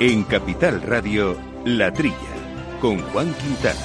En Capital Radio, La Trilla, con Juan Quintana.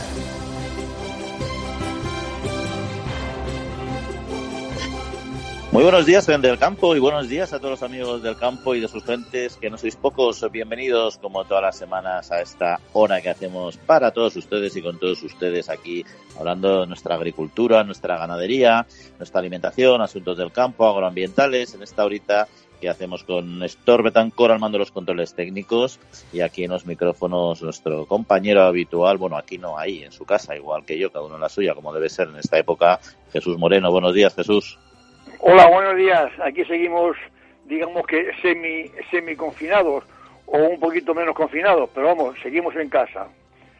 Muy buenos días, gente del campo, y buenos días a todos los amigos del campo y de sus gentes, que no sois pocos. Bienvenidos, como todas las semanas, a esta hora que hacemos para todos ustedes y con todos ustedes aquí, hablando de nuestra agricultura, nuestra ganadería, nuestra alimentación, asuntos del campo, agroambientales, en esta horita que hacemos con Néstor Betancor al mando de los controles técnicos y aquí en los micrófonos nuestro compañero habitual, bueno, aquí no, ahí, en su casa, igual que yo, cada uno en la suya, como debe ser en esta época, Jesús Moreno. Buenos días, Jesús. Hola, buenos días. Aquí seguimos, digamos que semi, semi confinados o un poquito menos confinados, pero vamos, seguimos en casa.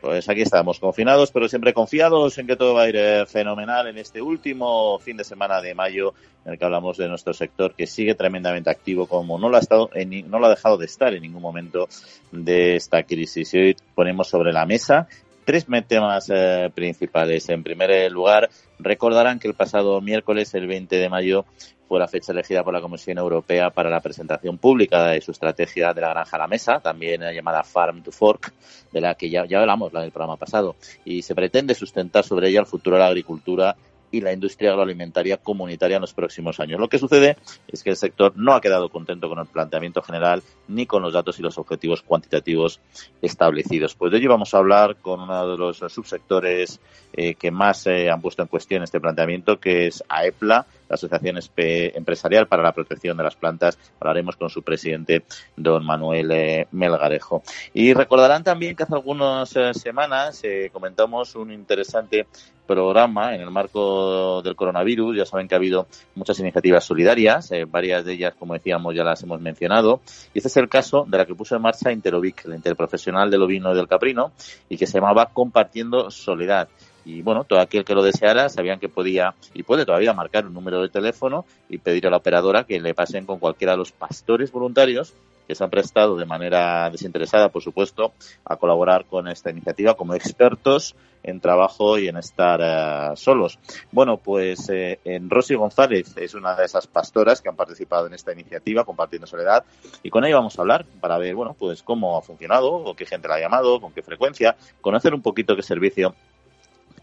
Pues aquí estamos, confinados, pero siempre confiados en que todo va a ir eh, fenomenal en este último fin de semana de mayo, en el que hablamos de nuestro sector, que sigue tremendamente activo, como no lo ha estado, en, no lo ha dejado de estar en ningún momento de esta crisis. Y hoy ponemos sobre la mesa tres temas eh, principales. En primer lugar, recordarán que el pasado miércoles, el 20 de mayo, fue la fecha elegida por la Comisión Europea para la presentación pública de su estrategia de la granja a la mesa, también llamada Farm to Fork, de la que ya, hablamos la del programa pasado, y se pretende sustentar sobre ella el futuro de la agricultura y la industria agroalimentaria comunitaria en los próximos años. Lo que sucede es que el sector no ha quedado contento con el planteamiento general ni con los datos y los objetivos cuantitativos establecidos. Pues de ello vamos a hablar con uno de los subsectores eh, que más eh, han puesto en cuestión este planteamiento, que es AEPLA, la Asociación Empresarial para la Protección de las Plantas. Hablaremos con su presidente, don Manuel eh, Melgarejo. Y recordarán también que hace algunas semanas comentamos un interesante programa en el marco del coronavirus. Ya saben que ha habido muchas iniciativas solidarias, eh, varias de ellas, como decíamos, ya las hemos mencionado. Y este es el caso de la que puso en marcha Interovic, el interprofesional del ovino y del caprino, y que se llamaba Compartiendo Soledad. Y bueno, todo aquel que lo deseara sabían que podía y puede todavía marcar un número de teléfono y pedir a la operadora que le pasen con cualquiera de los pastores voluntarios que se han prestado de manera desinteresada, por supuesto, a colaborar con esta iniciativa como expertos en trabajo y en estar eh, solos. Bueno, pues eh, en Rosy González es una de esas pastoras que han participado en esta iniciativa, compartiendo soledad, y con ella vamos a hablar para ver, bueno, pues cómo ha funcionado, o qué gente la ha llamado, con qué frecuencia, conocer un poquito qué servicio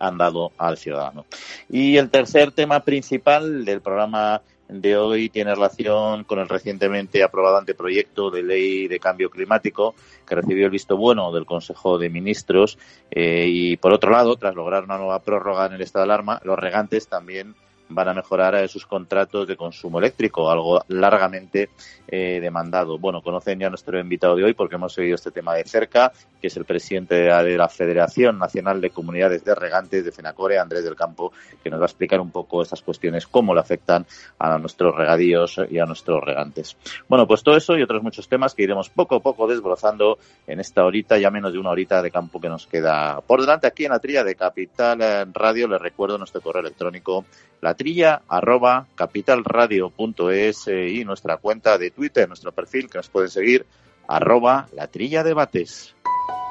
han dado al ciudadano. Y el tercer tema principal del programa de hoy tiene relación con el recientemente aprobado anteproyecto de ley de cambio climático que recibió el visto bueno del Consejo de Ministros eh, y por otro lado, tras lograr una nueva prórroga en el estado de alarma, los regantes también van a mejorar eh, sus contratos de consumo eléctrico, algo largamente eh, demandado. Bueno, conocen ya a nuestro invitado de hoy porque hemos seguido este tema de cerca, que es el presidente de la Federación Nacional de Comunidades de Regantes de FENACORE, Andrés del Campo, que nos va a explicar un poco estas cuestiones, cómo le afectan a nuestros regadíos y a nuestros regantes. Bueno, pues todo eso y otros muchos temas que iremos poco a poco desbrozando en esta horita, ya menos de una horita de campo que nos queda por delante aquí en la trilla de Capital Radio. Les recuerdo nuestro correo electrónico la trilla arroba capitalradio.es y nuestra cuenta de Twitter, nuestro perfil que nos pueden seguir arroba la trilla debates.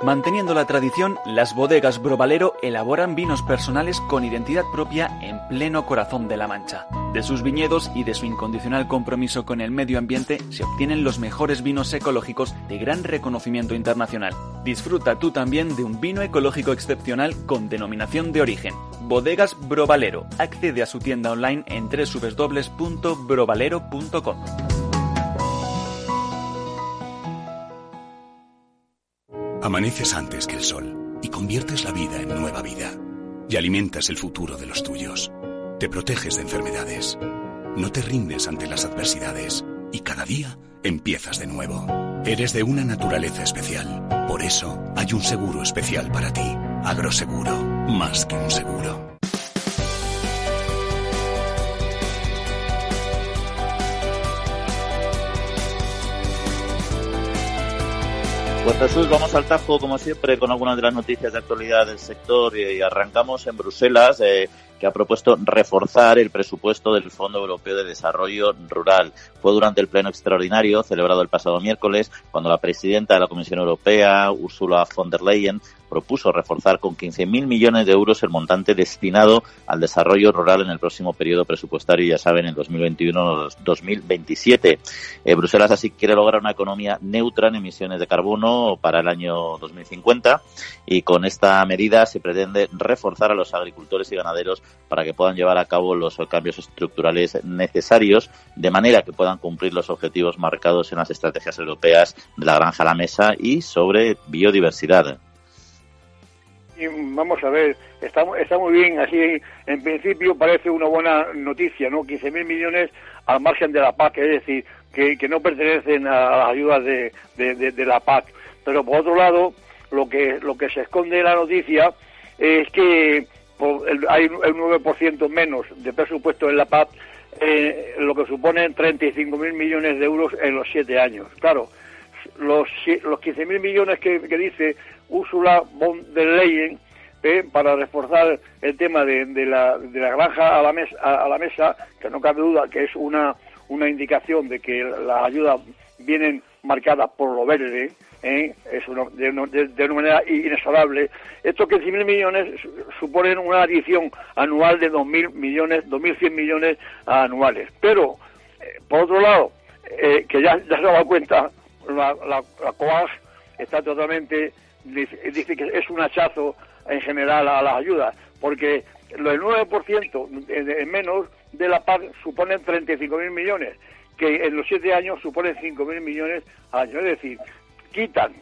Manteniendo la tradición, las bodegas Brovalero elaboran vinos personales con identidad propia en pleno corazón de La Mancha. De sus viñedos y de su incondicional compromiso con el medio ambiente se obtienen los mejores vinos ecológicos de gran reconocimiento internacional. Disfruta tú también de un vino ecológico excepcional con denominación de origen. Bodegas Brovalero. Accede a su tienda online en www.brovalero.com. Amaneces antes que el sol y conviertes la vida en nueva vida. Y alimentas el futuro de los tuyos. Te proteges de enfermedades. No te rindes ante las adversidades. Y cada día empiezas de nuevo. Eres de una naturaleza especial. Por eso hay un seguro especial para ti. Agroseguro. Más que un seguro. Pues Jesús, vamos al tajo, como siempre, con algunas de las noticias de actualidad del sector y, arrancamos en Bruselas. Eh, que ha propuesto reforzar el presupuesto del Fondo Europeo de Desarrollo Rural. Fue durante el pleno extraordinario celebrado el pasado miércoles cuando la presidenta de la Comisión Europea, Ursula von der Leyen, propuso reforzar con 15.000 millones de euros el montante destinado al desarrollo rural en el próximo periodo presupuestario, ya saben, en 2021-2027. Eh, Bruselas así quiere lograr una economía neutra en emisiones de carbono para el año 2050 y con esta medida se pretende reforzar a los agricultores y ganaderos para que puedan llevar a cabo los cambios estructurales necesarios de manera que puedan cumplir los objetivos marcados en las estrategias europeas de la granja a la mesa y sobre biodiversidad vamos a ver, está, está muy bien, así en principio parece una buena noticia, ¿no? 15.000 millones al margen de la PAC, es decir, que, que no pertenecen a las ayudas de, de, la PAC. Pero por otro lado, lo que, lo que se esconde en la noticia es que hay el 9% menos de presupuesto en la PAC, eh, lo que supone 35.000 millones de euros en los siete años. Claro, los, los 15.000 millones que dice Úrsula von der Leyen ¿eh? para reforzar el tema de, la, de la granja a la, mesa, a, la mesa, que no cabe duda que es una, una indicación de que las ayudas vienen marcadas por lo verde, ¿eh? es de, una manera inexorable. Estos 15.000 millones suponen una adición anual de 2.000 millones, 2.100 millones anuales. Pero, eh, por otro lado, que ya, ya se ha dado cuenta, la, la, la COAG está totalmente dice que es un hachazo en general a las ayudas, porque el 9% en menos de la PAC suponen 35.000 millones, que en los siete años suponen 5.000 millones al año. Es decir, quitan,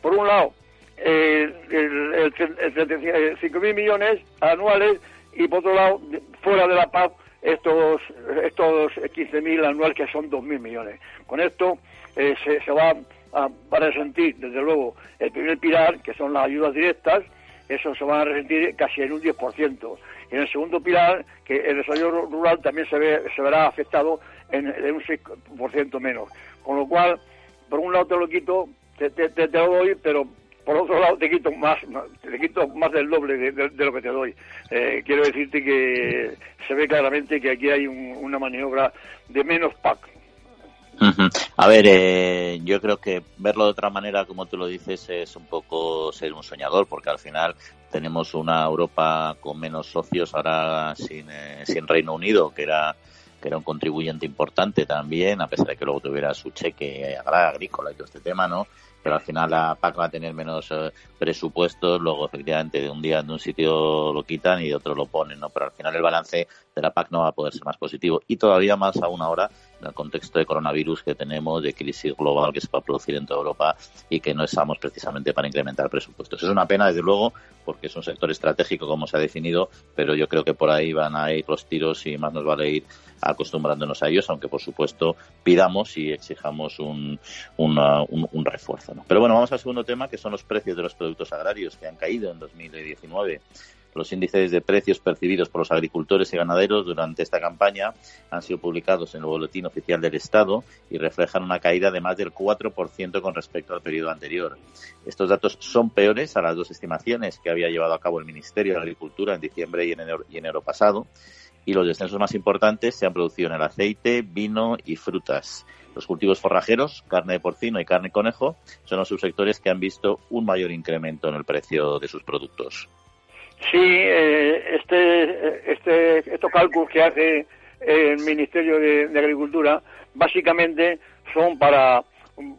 por un lado, el, el, 5.000 millones anuales y por otro lado, fuera de la PAC, estos, estos 15.000 anuales que son 2.000 millones. Con esto eh, se, se va a, resentir, desde luego, el primer pilar, que son las ayudas directas, eso se van a resentir casi en un 10%. Y en el segundo pilar, que el desarrollo rural también se, ve, se verá afectado en, un 6% menos. Con lo cual, por un lado te lo quito, te, te, lo doy, pero por otro lado te quito más, te quito más del doble de, lo que te doy. Eh, quiero decirte que se ve claramente que aquí hay una maniobra de menos PAC. A ver, eh, yo creo que verlo de otra manera, como tú lo dices, es un poco ser un soñador, porque al final tenemos una Europa con menos socios, ahora sin, eh, sin Reino Unido, que era que era un contribuyente importante también, a pesar de que luego tuviera su cheque agrícola y todo este tema, ¿no? Pero al final la PAC va a tener menos eh, presupuestos, luego efectivamente de un día de un sitio lo quitan y de otro lo ponen, ¿no? Pero al final el balance de la PAC no va a poder ser más positivo y todavía más aún ahora el contexto de coronavirus que tenemos, de crisis global que se va a producir en toda Europa y que no estamos precisamente para incrementar presupuestos. Es una pena, desde luego, porque es un sector estratégico, como se ha definido, pero yo creo que por ahí van a ir los tiros y más nos vale ir acostumbrándonos a ellos, aunque por supuesto pidamos y exijamos un, un, refuerzo. Pero bueno, vamos al segundo tema, que son los precios de los productos agrarios que han caído en 2019. Los índices de precios percibidos por los agricultores y ganaderos durante esta campaña han sido publicados en el Boletín Oficial del Estado y reflejan una caída de más del 4% con respecto al periodo anterior. Estos datos son peores a las dos estimaciones que había llevado a cabo el Ministerio de Agricultura en diciembre y enero, y enero pasado. Y los descensos más importantes se han producido en el aceite, vino y frutas. Los cultivos forrajeros, carne de porcino y carne de conejo, son los subsectores que han visto un mayor incremento en el precio de sus productos. Sí, eh, este, este, estos cálculos que hace el Ministerio de, Agricultura básicamente son para,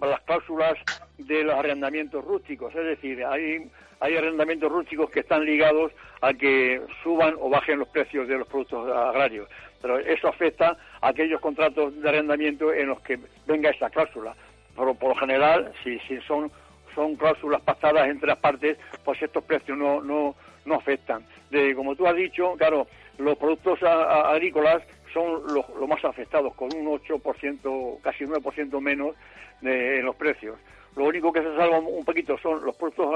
las cláusulas de los arrendamientos rústicos, es decir, hay, hay arrendamientos rústicos que están ligados a que suban o bajen los precios de los productos agrarios, pero eso afecta a aquellos contratos de arrendamiento en los que venga esa cláusula. Pero por lo general, si, si son, son cláusulas pactadas entre las partes, pues estos precios no, no, no afectan. De, como tú has dicho, claro, los productos agrícolas son los, más afectados, con un 8%, casi un 9% menos de, en los precios. Lo único que se salva un poquito son los productos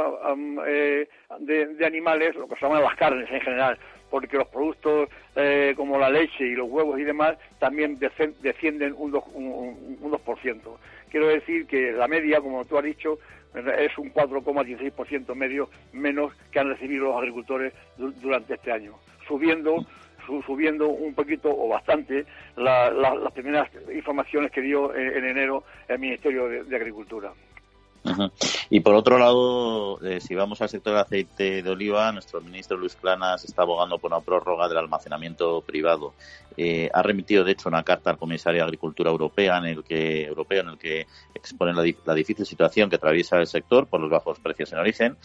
eh, de, animales, lo que se llaman las carnes en general, porque los productos eh, como la leche y los huevos y demás también descienden un 2%. Un, un 2%. Quiero decir que la media, como tú has dicho, es un 4,16% medio menos que han recibido los agricultores durante este año, subiendo subiendo un poquito o bastante las primeras informaciones que dio en, enero el Ministerio de Agricultura. Y por otro lado, eh, si vamos al sector del aceite de oliva, nuestro ministro Luis Planas está abogando por una prórroga del almacenamiento privado. Eh, ha remitido, de hecho, una carta al comisario de Agricultura Europea en el que, europeo en el que expone la, difícil situación que atraviesa el sector por los bajos precios en origen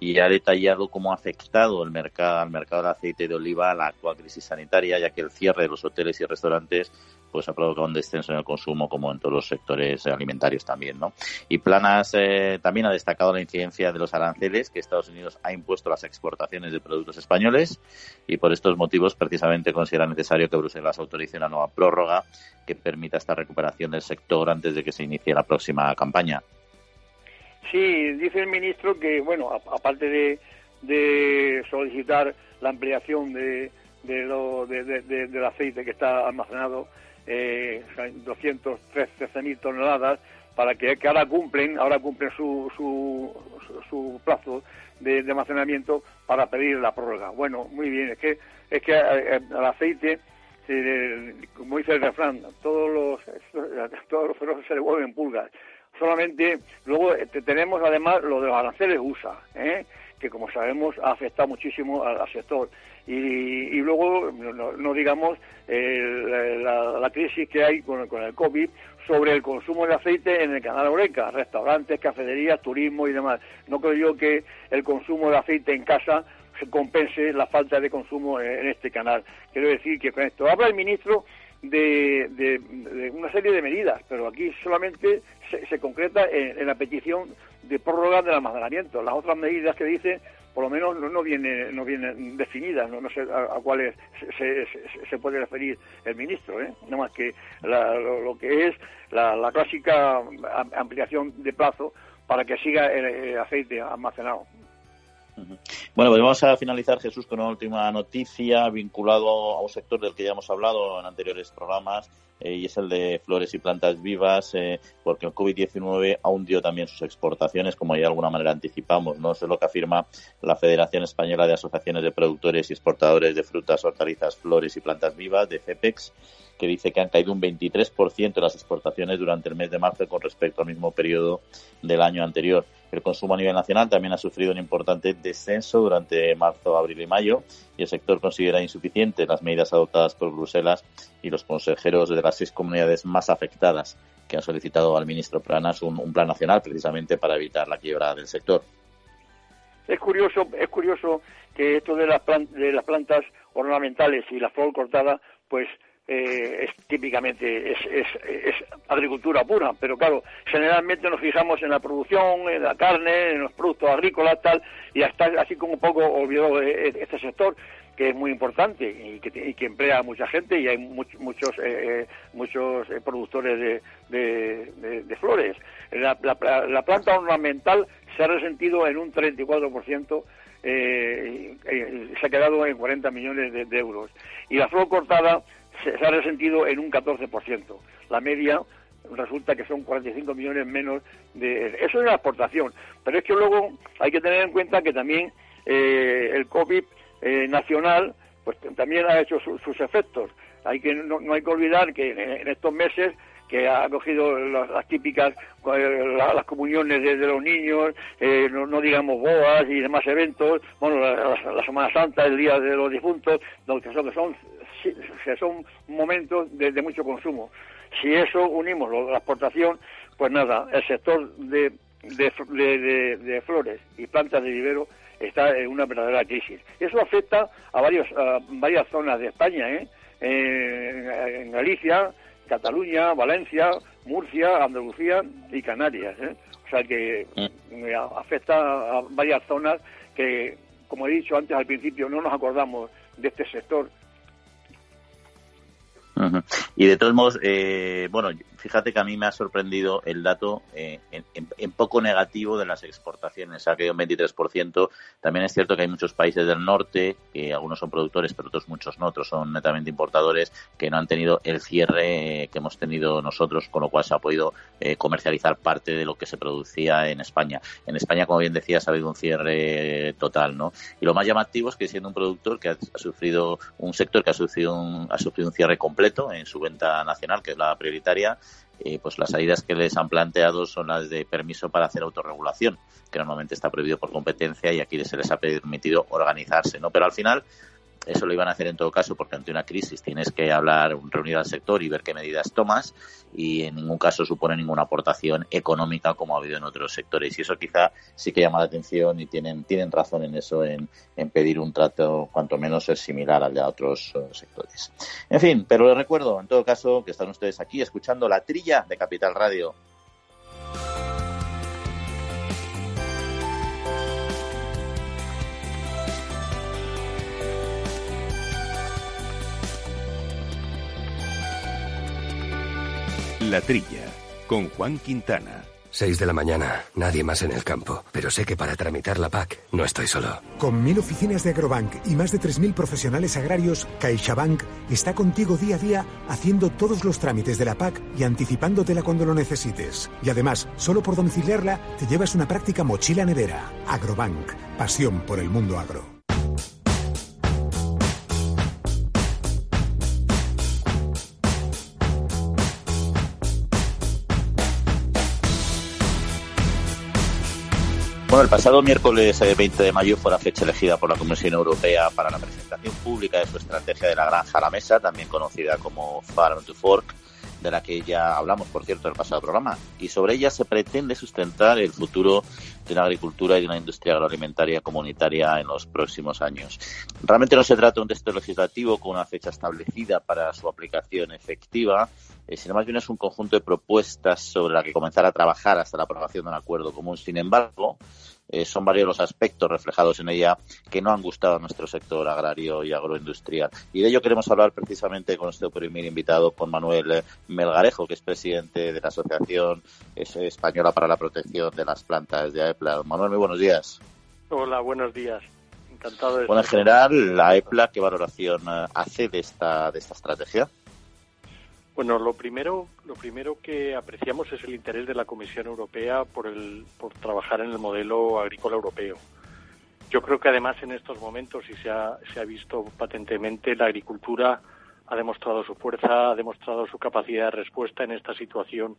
y ha detallado cómo ha afectado el mercado, al mercado del aceite de oliva la actual crisis sanitaria, ya que el cierre de los hoteles y restaurantes pues ha provocado un descenso en el consumo como en todos los sectores alimentarios también, ¿no? Y Planas eh, también ha destacado la incidencia de los aranceles que Estados Unidos ha impuesto a las exportaciones de productos españoles y por estos motivos precisamente considera necesario que Bruselas autorice una nueva prórroga que permita esta recuperación del sector antes de que se inicie la próxima campaña. Sí, dice el ministro que, bueno, aparte de, de solicitar la ampliación de, de lo, de, del aceite que está almacenado eh, 213.000 toneladas, para que, ahora cumplen, ahora cumplen su, su, su plazo de, almacenamiento para pedir la prórroga. Bueno, muy bien, es que es que eh, eh, el aceite, como dice el refrán, todos los todos los se le vuelven pulgas. Solamente luego eh, tenemos además lo de los aranceles USA, que como sabemos ha afectado muchísimo al sector y, luego no, digamos la, crisis que hay con, el COVID sobre el consumo de aceite en el canal Oreca, restaurantes, cafeterías, turismo y demás. No creo yo que el consumo de aceite en casa se compense la falta de consumo en, este canal. Quiero decir que con esto habla el ministro de, de, una serie de medidas, pero aquí solamente se, concreta en, la petición de prórroga del almacenamiento. Las otras medidas que dice por lo menos no, no viene no vienen definidas, no, sé a, cuáles se, se, puede referir el ministro, ¿eh? nada más que lo, que es la, clásica ampliación de plazo para que siga el, aceite almacenado. Bueno, pues vamos a finalizar, Jesús, con una última noticia vinculado a un sector del que ya hemos hablado en anteriores programas eh, y es el de flores y plantas vivas, eh, porque el COVID-19 ha hundido también sus exportaciones, como ya de alguna manera anticipamos. ¿no? Eso es lo que afirma la Federación Española de Asociaciones de Productores y Exportadores de Frutas, Hortalizas, Flores y Plantas Vivas, de FEPEX, que dice que han caído un 23% las exportaciones durante el mes de marzo con respecto al mismo periodo del año anterior. El consumo a nivel nacional también ha sufrido un importante descenso durante marzo, abril y mayo y el sector considera insuficientes las medidas adoptadas por Bruselas y los consejeros de las seis comunidades más afectadas que han solicitado al ministro Planas un, plan nacional precisamente para evitar la quiebra del sector. Es curioso, es curioso que esto de las, de las plantas ornamentales y la flor cortada, pues eh, es típicamente es, es, agricultura pura, pero claro, generalmente nos fijamos en la producción, en la carne, en los productos agrícolas, tal, y hasta así como un poco olvidó eh, eh, este sector que es muy importante y que, emplea a mucha gente y hay muchos muchos productores de, de, flores. La, la, planta ornamental se ha resentido en un 34%, eh, se ha quedado en 40 millones de, euros. Y la flor cortada se, ha resentido en un 14%. La media resulta que son 45 millones menos de... Eso es la exportación. Pero es que luego hay que tener en cuenta que también eh, el COVID eh, nacional pues también ha hecho sus efectos. Hay que no, hay que olvidar que en, estos meses que ha cogido las, típicas eh, las comuniones de, los niños, no, digamos bodas y demás eventos, bueno, la, Semana Santa, el Día de los Difuntos, que son, que son que son momentos de, mucho consumo. Si eso unimos la exportación, pues nada, el sector de, de, flores y plantas de vivero está en una verdadera crisis. Eso afecta a, varios, varias zonas de España, ¿eh? en, Galicia, Cataluña, Valencia, Murcia, Andalucía y Canarias. ¿eh? O sea que mm. eh, afecta a varias zonas que, como he dicho antes al principio, no nos acordamos de este sector y de todos modos, eh, bueno, fíjate que a mí me ha sorprendido el dato eh, en, poco negativo de las exportaciones, ha caído un 23%. También es cierto que hay muchos países del norte, que algunos son productores, pero otros muchos no, otros son netamente importadores, que no han tenido el cierre que hemos tenido nosotros, con lo cual se ha podido eh, comercializar parte de lo que se producía en España. En España, como bien decías, ha habido un cierre total, ¿no? Y lo más llamativo es que siendo un productor que ha, sufrido, un sector que ha sufrido un, ha sufrido un cierre completo en su venta nacional, que es la prioritaria, eh, pues las salidas que les han planteado son las de permiso para hacer autorregulación, que normalmente está prohibido por competencia y aquí se les ha permitido organizarse, ¿no? Pero al final eso lo iban a hacer en todo caso porque ante una crisis tienes que hablar, reunir al sector y ver qué medidas tomas y en ningún caso supone ninguna aportación económica como ha habido en otros sectores. Y eso quizá sí que llama la atención y tienen, tienen razón en eso, en, en pedir un trato cuanto menos similar al de otros eh, sectores. En fin, pero les recuerdo en todo caso que están ustedes aquí escuchando la trilla de Capital Radio. La Trilla, con Juan Quintana. 6 de la mañana, nadie más en el campo. Pero sé que para tramitar la PAC no estoy solo. Con mil oficinas de Agrobank y más de 3.000 profesionales agrarios, CaixaBank está contigo día a día haciendo todos los trámites de la PAC y anticipándotela cuando lo necesites. Y además, solo por domiciliarla, te llevas una práctica mochila nevera. Agrobank, pasión por el mundo agro. El pasado miércoles 20 eh, de mayo fue la fecha elegida por la Comisión Europea para la presentación pública de su estrategia de la granja a la mesa, también conocida como Farm to Fork, de la que ya hablamos, por cierto, en el pasado programa. Y sobre ella se pretende sustentar el futuro de la agricultura y de una industria agroalimentaria comunitaria en los próximos años. Realmente no se trata de un texto legislativo con una fecha establecida para su aplicación efectiva, eh, sino más bien es un conjunto de propuestas sobre la que comenzar a trabajar hasta la aprobación de un acuerdo común. Sin embargo, eh, son varios los aspectos reflejados en ella que no han gustado a nuestro sector agrario y agroindustrial. Y de ello queremos hablar precisamente con nuestro primer invitado, con Manuel Melgarejo, que es presidente de la Asociación Española para la Protección de las Plantas de AEPLA. Manuel, muy buenos días. Hola, buenos días. Encantado de Bueno, en general, la AEPLA, ¿qué valoración eh, hace de esta, de esta estrategia? Bueno, lo primero, lo primero que apreciamos es el interés de la Comisión Europea por, el, por trabajar en el modelo agrícola europeo. Yo creo que además en estos momentos, y se ha, se ha visto patentemente, la agricultura ha demostrado su fuerza, ha demostrado su capacidad de respuesta en esta situación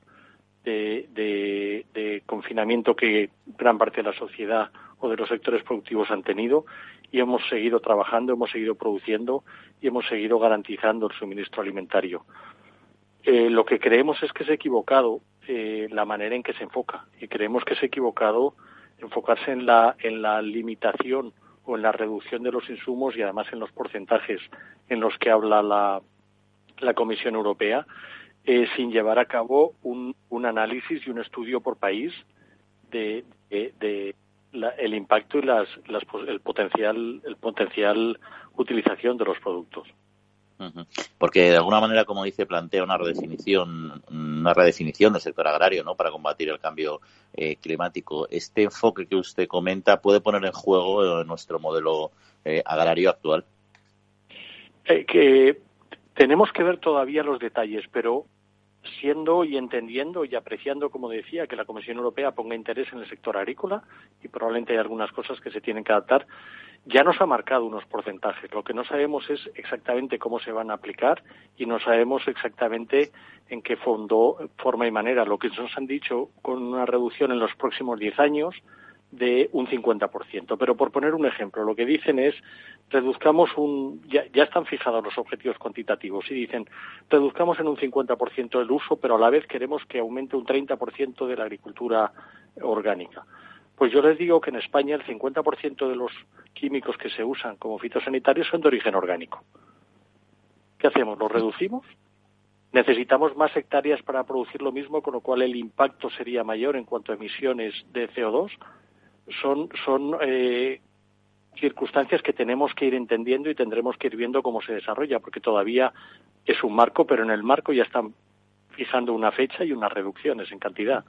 de, de, confinamiento que gran parte de la sociedad o de los sectores productivos han tenido y hemos seguido trabajando, hemos seguido produciendo y hemos seguido garantizando el suministro alimentario. Eh, lo que creemos es que es equivocado eh, la manera en que se enfoca y creemos que es equivocado enfocarse en la, en la limitación o en la reducción de los insumos y además en los porcentajes en los que habla la, la Comisión Europea eh, sin llevar a cabo un, un, análisis y un estudio por país de, de, el impacto y las, las, el potencial el potencial utilización de los productos. Porque de alguna manera, como dice, plantea una redefinición, una redefinición del sector agrario, ¿no? Para combatir el cambio eh, climático. Este enfoque que usted comenta puede poner en juego eh, nuestro modelo eh, agrario actual. que tenemos que ver todavía los detalles, pero siendo y entendiendo y apreciando, como decía, que la Comisión Europea ponga interés en el sector agrícola y probablemente hay algunas cosas que se tienen que adaptar, ya nos ha marcado unos porcentajes. Lo que no sabemos es exactamente cómo se van a aplicar y no sabemos exactamente en qué fondo, forma y manera. Lo que nos han dicho con una reducción en los próximos 10 años de un 50%. Pero por poner un ejemplo, lo que dicen es reduzcamos un, ya, ya están fijados los objetivos cuantitativos y dicen reduzcamos en un 50% el uso, pero a la vez queremos que aumente un 30% de la agricultura orgánica. Pues yo les digo que en España el 50% de los químicos que se usan como fitosanitarios son de origen orgánico. ¿Qué hacemos? ¿Los reducimos? Necesitamos más hectáreas para producir lo mismo, con lo cual el impacto sería mayor en cuanto a emisiones de CO2. Son, son eh, circunstancias que tenemos que ir entendiendo y tendremos que ir viendo cómo se desarrolla, porque todavía es un marco, pero en el marco ya están fijando una fecha y unas reducciones en cantidad.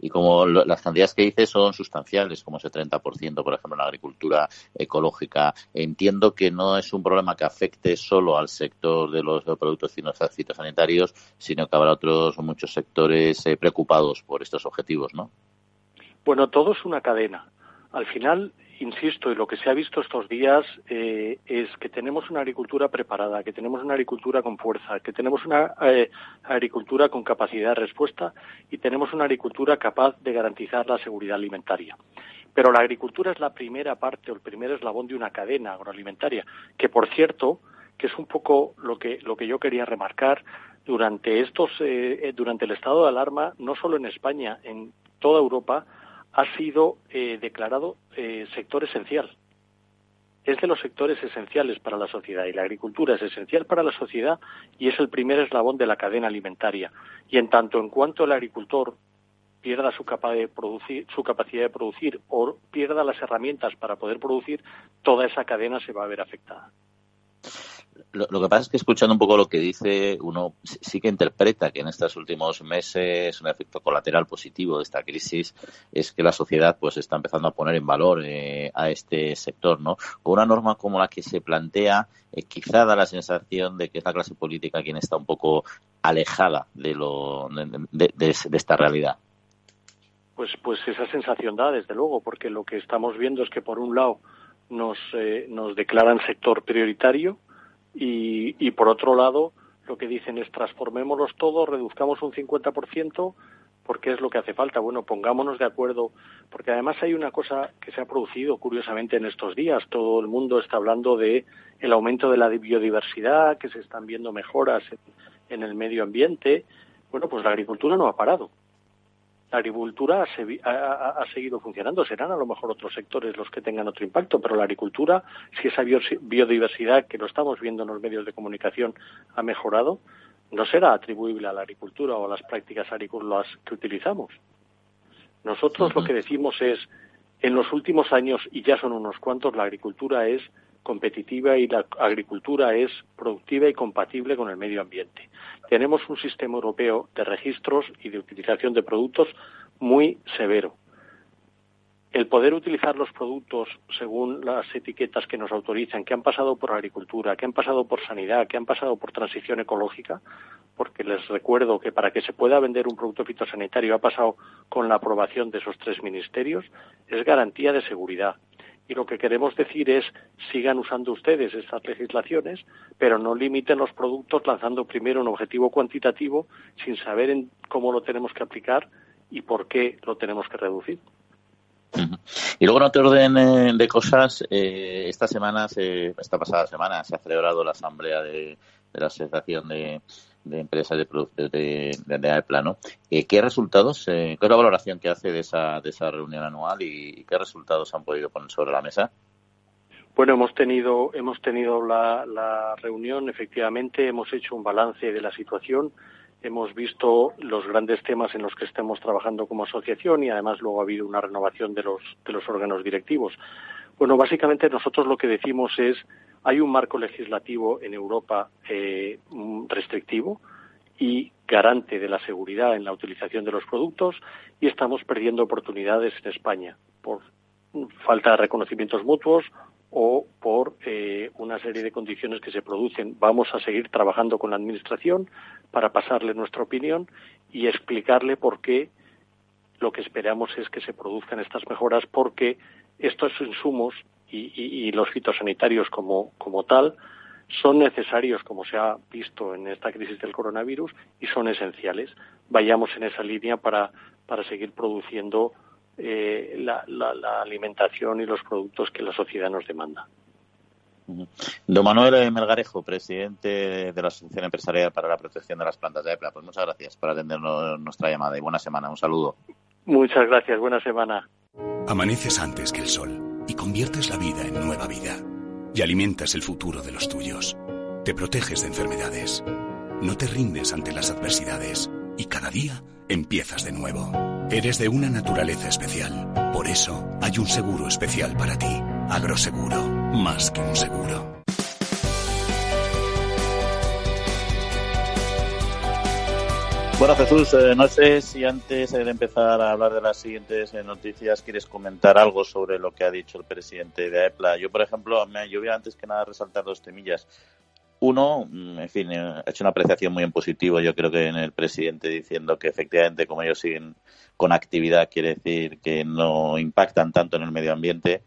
Y como las cantidades que dice son sustanciales, como ese 30%, por ejemplo, en la agricultura ecológica, entiendo que no es un problema que afecte solo al sector de los productos fitosanitarios, sino que habrá otros muchos sectores eh, preocupados por estos objetivos, ¿no? Bueno, todo es una cadena. Al final, insisto, y lo que se ha visto estos días eh, es que tenemos una agricultura preparada, que tenemos una agricultura con fuerza, que tenemos una eh, agricultura con capacidad de respuesta y tenemos una agricultura capaz de garantizar la seguridad alimentaria. Pero la agricultura es la primera parte o el primer eslabón de una cadena agroalimentaria, que por cierto, que es un poco lo que, lo que yo quería remarcar, durante estos, eh, durante el estado de alarma, no solo en España, en toda Europa, ha sido eh, declarado eh, sector esencial. Es de los sectores esenciales para la sociedad y la agricultura es esencial para la sociedad y es el primer eslabón de la cadena alimentaria. Y en tanto en cuanto el agricultor pierda su, de producir, su capacidad de producir o pierda las herramientas para poder producir, toda esa cadena se va a ver afectada. Lo, que pasa es que escuchando un poco lo que dice, uno sí que interpreta que en estos últimos meses un efecto colateral positivo de esta crisis es que la sociedad pues está empezando a poner en valor eh, a este sector, ¿no? Con una norma como la que se plantea, eh, quizá da la sensación de que es la clase política quien está un poco alejada de lo de, esta realidad. Pues, pues esa sensación da, desde luego, porque lo que estamos viendo es que por un lado nos, eh, nos declaran sector prioritario, y, por otro lado, lo que dicen es transformémoslos todos, reduzcamos un 50%, porque es lo que hace falta. Bueno, pongámonos de acuerdo, porque además hay una cosa que se ha producido curiosamente en estos días. Todo el mundo está hablando de el aumento de la biodiversidad, que se están viendo mejoras en el medio ambiente. Bueno, pues la agricultura no ha parado la agricultura ha, seguido funcionando. Serán a lo mejor otros sectores los que tengan otro impacto, pero la agricultura, si esa biodiversidad que lo estamos viendo en los medios de comunicación ha mejorado, no será atribuible a la agricultura o a las prácticas agrícolas que utilizamos. Nosotros lo que decimos es, en los últimos años, y ya son unos cuantos, la agricultura es competitiva y la agricultura es productiva y compatible con el medio ambiente. Tenemos un sistema europeo de registros y de utilización de productos muy severo. El poder utilizar los productos según las etiquetas que nos autorizan, que han pasado por agricultura, que han pasado por sanidad, que han pasado por transición ecológica, porque les recuerdo que para que se pueda vender un producto fitosanitario ha pasado con la aprobación de esos tres ministerios, es garantía de seguridad y lo que queremos decir es sigan usando ustedes estas legislaciones, pero no limiten los productos lanzando primero un objetivo cuantitativo sin saber en cómo lo tenemos que aplicar y por qué lo tenemos que reducir. Y luego en otro orden eh, de cosas, eh, esta semana, esta pasada semana, se ha celebrado la asamblea de la Asociación de, de empresas de productos de, de, plano. Eh, ¿Qué resultados, eh, qué es la valoración que hace de esa, de esa reunión anual y, qué resultados han podido poner sobre la mesa? Bueno, hemos tenido, hemos tenido la, la reunión, efectivamente, hemos hecho un balance de la situación, hemos visto los grandes temas en los que estamos trabajando como asociación y además luego ha habido una renovación de los, de los órganos directivos. Bueno, básicamente nosotros lo que decimos es hay un marco legislativo en Europa eh, restrictivo y garante de la seguridad en la utilización de los productos y estamos perdiendo oportunidades en España por falta de reconocimientos mutuos o por eh, una serie de condiciones que se producen. Vamos a seguir trabajando con la Administración para pasarle nuestra opinión y explicarle por qué lo que esperamos es que se produzcan estas mejoras porque estos insumos y, los fitosanitarios como, como tal son necesarios, como se ha visto en esta crisis del coronavirus, y son esenciales. Vayamos en esa línea para, para seguir produciendo eh, la, la, alimentación y los productos que la sociedad nos demanda. Don Manuel Melgarejo, presidente de la Asociación Empresarial para la Protección de las Plantas de EPLA, pues muchas gracias por atendernos nuestra llamada y buena semana. Un saludo. Muchas gracias, buena semana. Amaneces antes que el sol conviertes la vida en nueva vida. Y alimentas el futuro de los tuyos. Te proteges de enfermedades. No te rindes ante las adversidades. Y cada día empiezas de nuevo. Eres de una naturaleza especial. Por eso hay un seguro especial para ti. Agroseguro. Más que un seguro. Bueno, Jesús, eh, no sé si antes de empezar a hablar de las siguientes eh, noticias quieres comentar algo sobre lo que ha dicho el presidente de AEPLA. Yo, por ejemplo, me, yo voy antes que nada resaltar dos temillas. Uno, mm, en fin, eh, ha hecho una apreciación muy en positivo, yo creo que en el presidente diciendo que efectivamente como ellos siguen con actividad quiere decir que no impactan tanto en el medio ambiente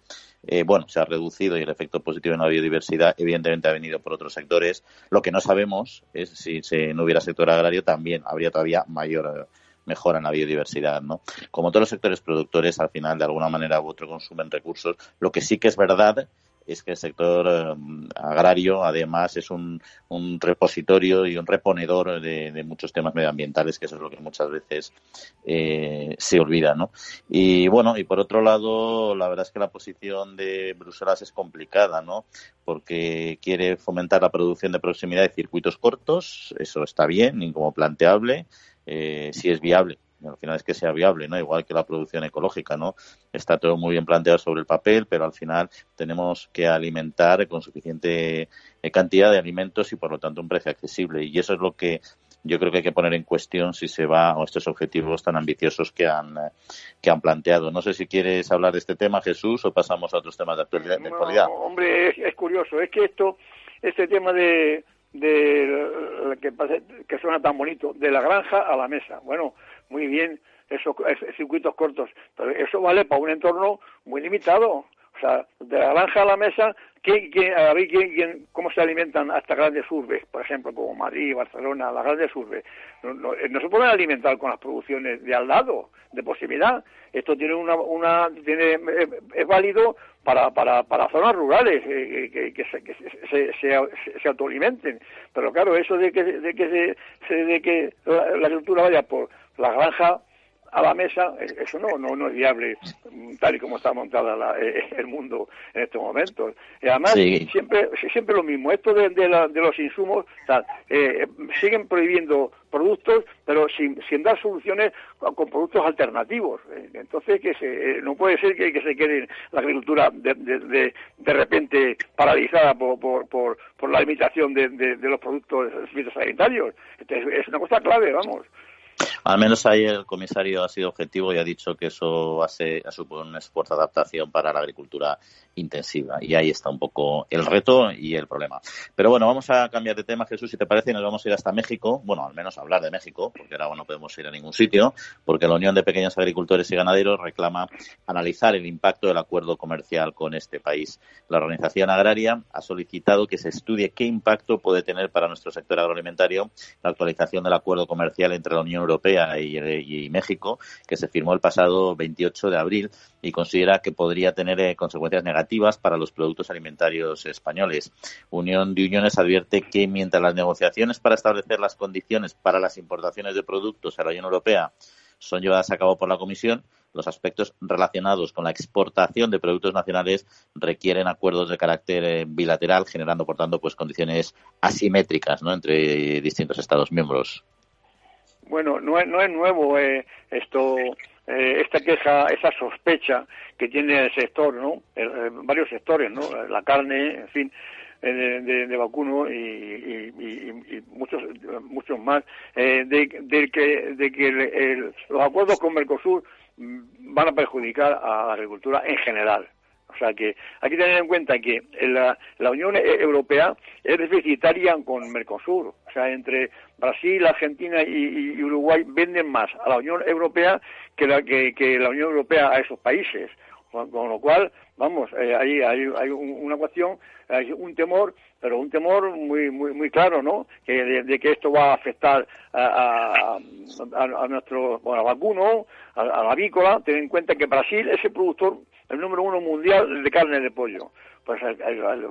eh, bueno, se ha reducido y el efecto positivo en la biodiversidad evidentemente ha venido por otros sectores. Lo que no sabemos es si, no hubiera sector agrario también habría todavía mayor eh, mejora en la biodiversidad, ¿no? Como todos los sectores productores, al final, de alguna manera u otro, consumen recursos. Lo que sí que es verdad es que el sector eh, agrario además es un, repositorio y un reponedor de, muchos temas medioambientales, que eso es lo que muchas veces eh, se olvida, ¿no? Y bueno, y por otro lado, la verdad es que la posición de Bruselas es complicada, ¿no? Porque quiere fomentar la producción de proximidad de circuitos cortos, eso está bien y como planteable, eh, si es viable al final es que sea viable, ¿no? Igual que la producción ecológica, ¿no? Está todo muy bien planteado sobre el papel, pero al final tenemos que alimentar con suficiente eh, cantidad de alimentos y por lo tanto un precio accesible. Y eso es lo que yo creo que hay que poner en cuestión si se va a estos objetivos tan ambiciosos que han, eh, que han planteado. No sé si quieres hablar de este tema, Jesús, o pasamos a otros temas de actualidad. hombre, es, curioso. Es que esto, este tema de, de que, que suena tan bonito, de la granja a la mesa. Bueno, muy bien esos, circuitos cortos, pero eso vale para un entorno muy limitado. O sea, de la granja a la mesa, ¿quién, quién, a ver, ¿quién, cómo se alimentan hasta grandes urbes? Por ejemplo, como Madrid, Barcelona, las grandes urbes. No, no, se pueden alimentar con las producciones de al lado, de proximidad. Esto tiene una, una tiene, es válido para, para, para zonas rurales eh, que, que, se, que se, se, se, autoalimenten. Pero claro, eso de que, de que, se, de que la, la agricultura vaya por la granja a la mesa, eso no, no, no es viable tal y como está montada eh, el mundo en estos momentos. Y además, siempre, siempre lo mismo, esto de, de, los insumos, eh, siguen prohibiendo productos, pero sin, sin dar soluciones con, productos alternativos. Entonces, que se, no puede ser que, se quede la agricultura de, de, de, repente paralizada por, por, por, por la limitación de, los productos fitosanitarios. Es una cosa clave, vamos. Al menos ahí el comisario ha sido objetivo y ha dicho que eso hace, ha suponer un esfuerzo de adaptación para la agricultura intensiva. Y ahí está un poco el reto y el problema. Pero bueno, vamos a cambiar de tema, Jesús, si te parece, y nos vamos a ir hasta México. Bueno, al menos hablar de México, porque ahora no podemos ir a ningún sitio, porque la Unión de Pequeños Agricultores y Ganaderos reclama analizar el impacto del acuerdo comercial con este país. La organización agraria ha solicitado que se estudie qué impacto puede tener para nuestro sector agroalimentario la actualización del acuerdo comercial entre la Unión Europea y, México, que se firmó el pasado 28 de abril y considera que podría tener eh, consecuencias negativas para los productos alimentarios españoles. Unión de Uniones advierte que mientras las negociaciones para establecer las condiciones para las importaciones de productos a la Unión Europea son llevadas a cabo por la Comisión, los aspectos relacionados con la exportación de productos nacionales requieren acuerdos de carácter eh, bilateral, generando, por tanto, pues condiciones asimétricas ¿no? entre distintos Estados miembros. Bueno, no es, no es nuevo eh, esto, eh, esta queja, esa sospecha que tiene el sector, ¿no? varios sectores, ¿no? La carne, en fin, eh, de, vacuno y, muchos muchos más, de, que, de que los acuerdos con Mercosur mm, van a perjudicar a la agricultura en general. O sea que hay que tener en cuenta que la, la Unión Europea es deficitaria con Mercosur. O sea, entre Brasil, Argentina y, Uruguay venden más a la Unión Europea que la, que, la Unión Europea a esos países. Con, lo cual, vamos, eh, ahí hay, hay, una cuestión, hay un temor, pero un temor muy muy muy claro, ¿no? Que de, que esto va a afectar a, a, nuestro, bueno, vacuno, a, la avícola. Ten en cuenta que Brasil es el productor el número uno mundial de carne de pollo. Pues,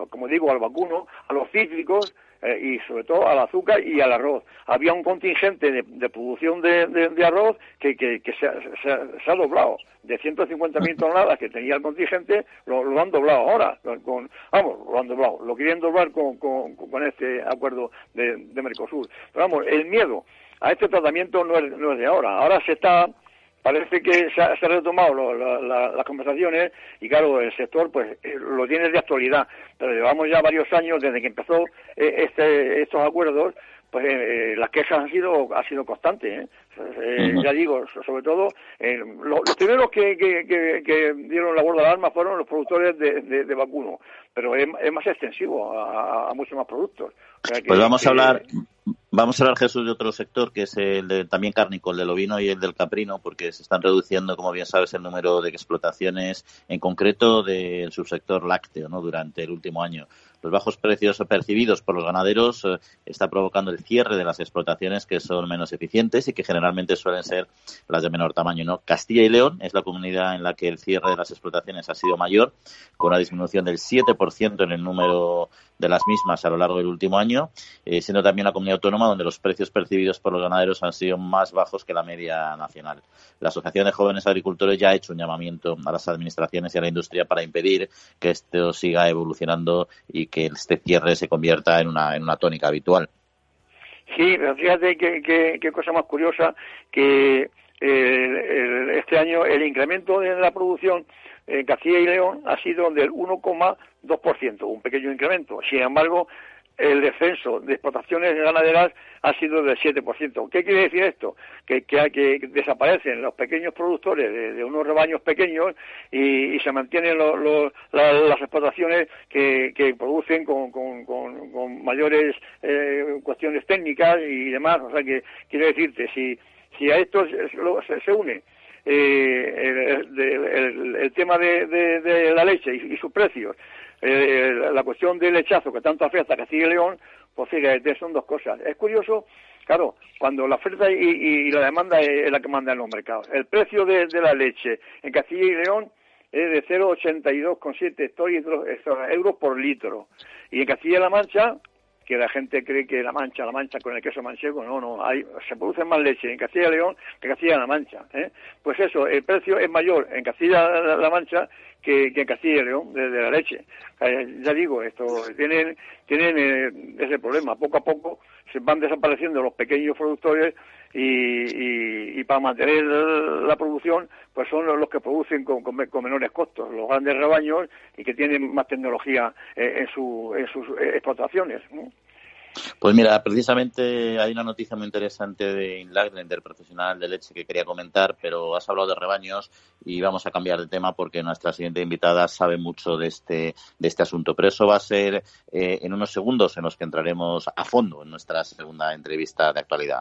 como digo, al vacuno, a los cítricos eh, y sobre todo al azúcar y al arroz. Había un contingente de, producción de, arroz que, se, ha doblado. De 150.000 toneladas que tenía el contingente, lo, han doblado ahora. Con, vamos, lo han doblado. Lo quieren doblar con, con, con este acuerdo de, Mercosur. Pero vamos, el miedo a este tratamiento no es, no es de ahora. Ahora se está parece que se ha, retomado las conversaciones y claro, el sector pues eh, lo tiene de actualidad, pero llevamos ya varios años desde que empezó eh, este, estos acuerdos, pues eh, las quejas han sido ha sido constantes. ¿eh? Ya digo, sobre todo, los primeros que, que, dieron la guarda de armas fueron los productores de, de, vacuno, pero es, más extensivo a, muchos más productos. pues vamos a hablar, Vamos a hablar, Jesús, de otro sector que es el de, también cárnico, el del ovino y el del caprino, porque se están reduciendo, como bien sabes, el número de explotaciones, en concreto del subsector lácteo, ¿no? durante el último año. Los bajos precios percibidos por los ganaderos eh, está provocando el cierre de las explotaciones que son menos eficientes y que generalmente suelen ser las de menor tamaño. ¿no? Castilla y León es la comunidad en la que el cierre de las explotaciones ha sido mayor, con una disminución del 7% en el número de las mismas a lo largo del último año, eh, siendo también la comunidad autónoma donde los precios percibidos por los ganaderos han sido más bajos que la media nacional. La Asociación de Jóvenes Agricultores ya ha hecho un llamamiento a las administraciones y a la industria para impedir que esto siga evolucionando y que este cierre se convierta en una, en una tónica habitual. Sí, fíjate qué cosa más curiosa que eh, este año el incremento de la producción en Castilla y León ha sido del 1,2%, un pequeño incremento. Sin embargo, el descenso de exportaciones ganaderas ha sido del 7%. ¿Qué quiere decir esto? Que, que, desaparecen los pequeños productores de, unos rebaños pequeños y, se mantienen las exportaciones que, producen con, mayores eh, cuestiones técnicas y demás. O sea que quiero decirte, si, si a esto se, une eh, el, tema de, la leche y, sus precios, eh, la cuestión del lechazo que tanto afecta a Castilla y León, pues fíjate, son dos cosas. Es curioso, claro, cuando la oferta y, la demanda es, la que manda en los mercados. El precio de, la leche en Castilla y León es de 0,82,7 euros por litro. Y en Castilla-La Mancha, que la gente cree que la mancha, la mancha con el queso manchego, no, no, hay, se produce más leche en Castilla y León que en Castilla-La Mancha. ¿eh? Pues eso, el precio es mayor en Castilla-La Mancha que, en Castilla y León de, la leche. Eh, ya digo, esto tienen, tienen eh, ese problema. Poco a poco se van desapareciendo los pequeños productores y, para mantener la producción, pues son los que producen con, con, menores costos, los grandes rebaños y que tienen más tecnología eh, en, su, en sus explotaciones. Pues mira, precisamente hay una noticia muy interesante de Inlag, del profesional de leche que quería comentar, pero has hablado de rebaños y vamos a cambiar de tema porque nuestra siguiente invitada sabe mucho de este, de este asunto. Pero eso va a ser eh, en unos segundos en los que entraremos a fondo en nuestra segunda entrevista de actualidad.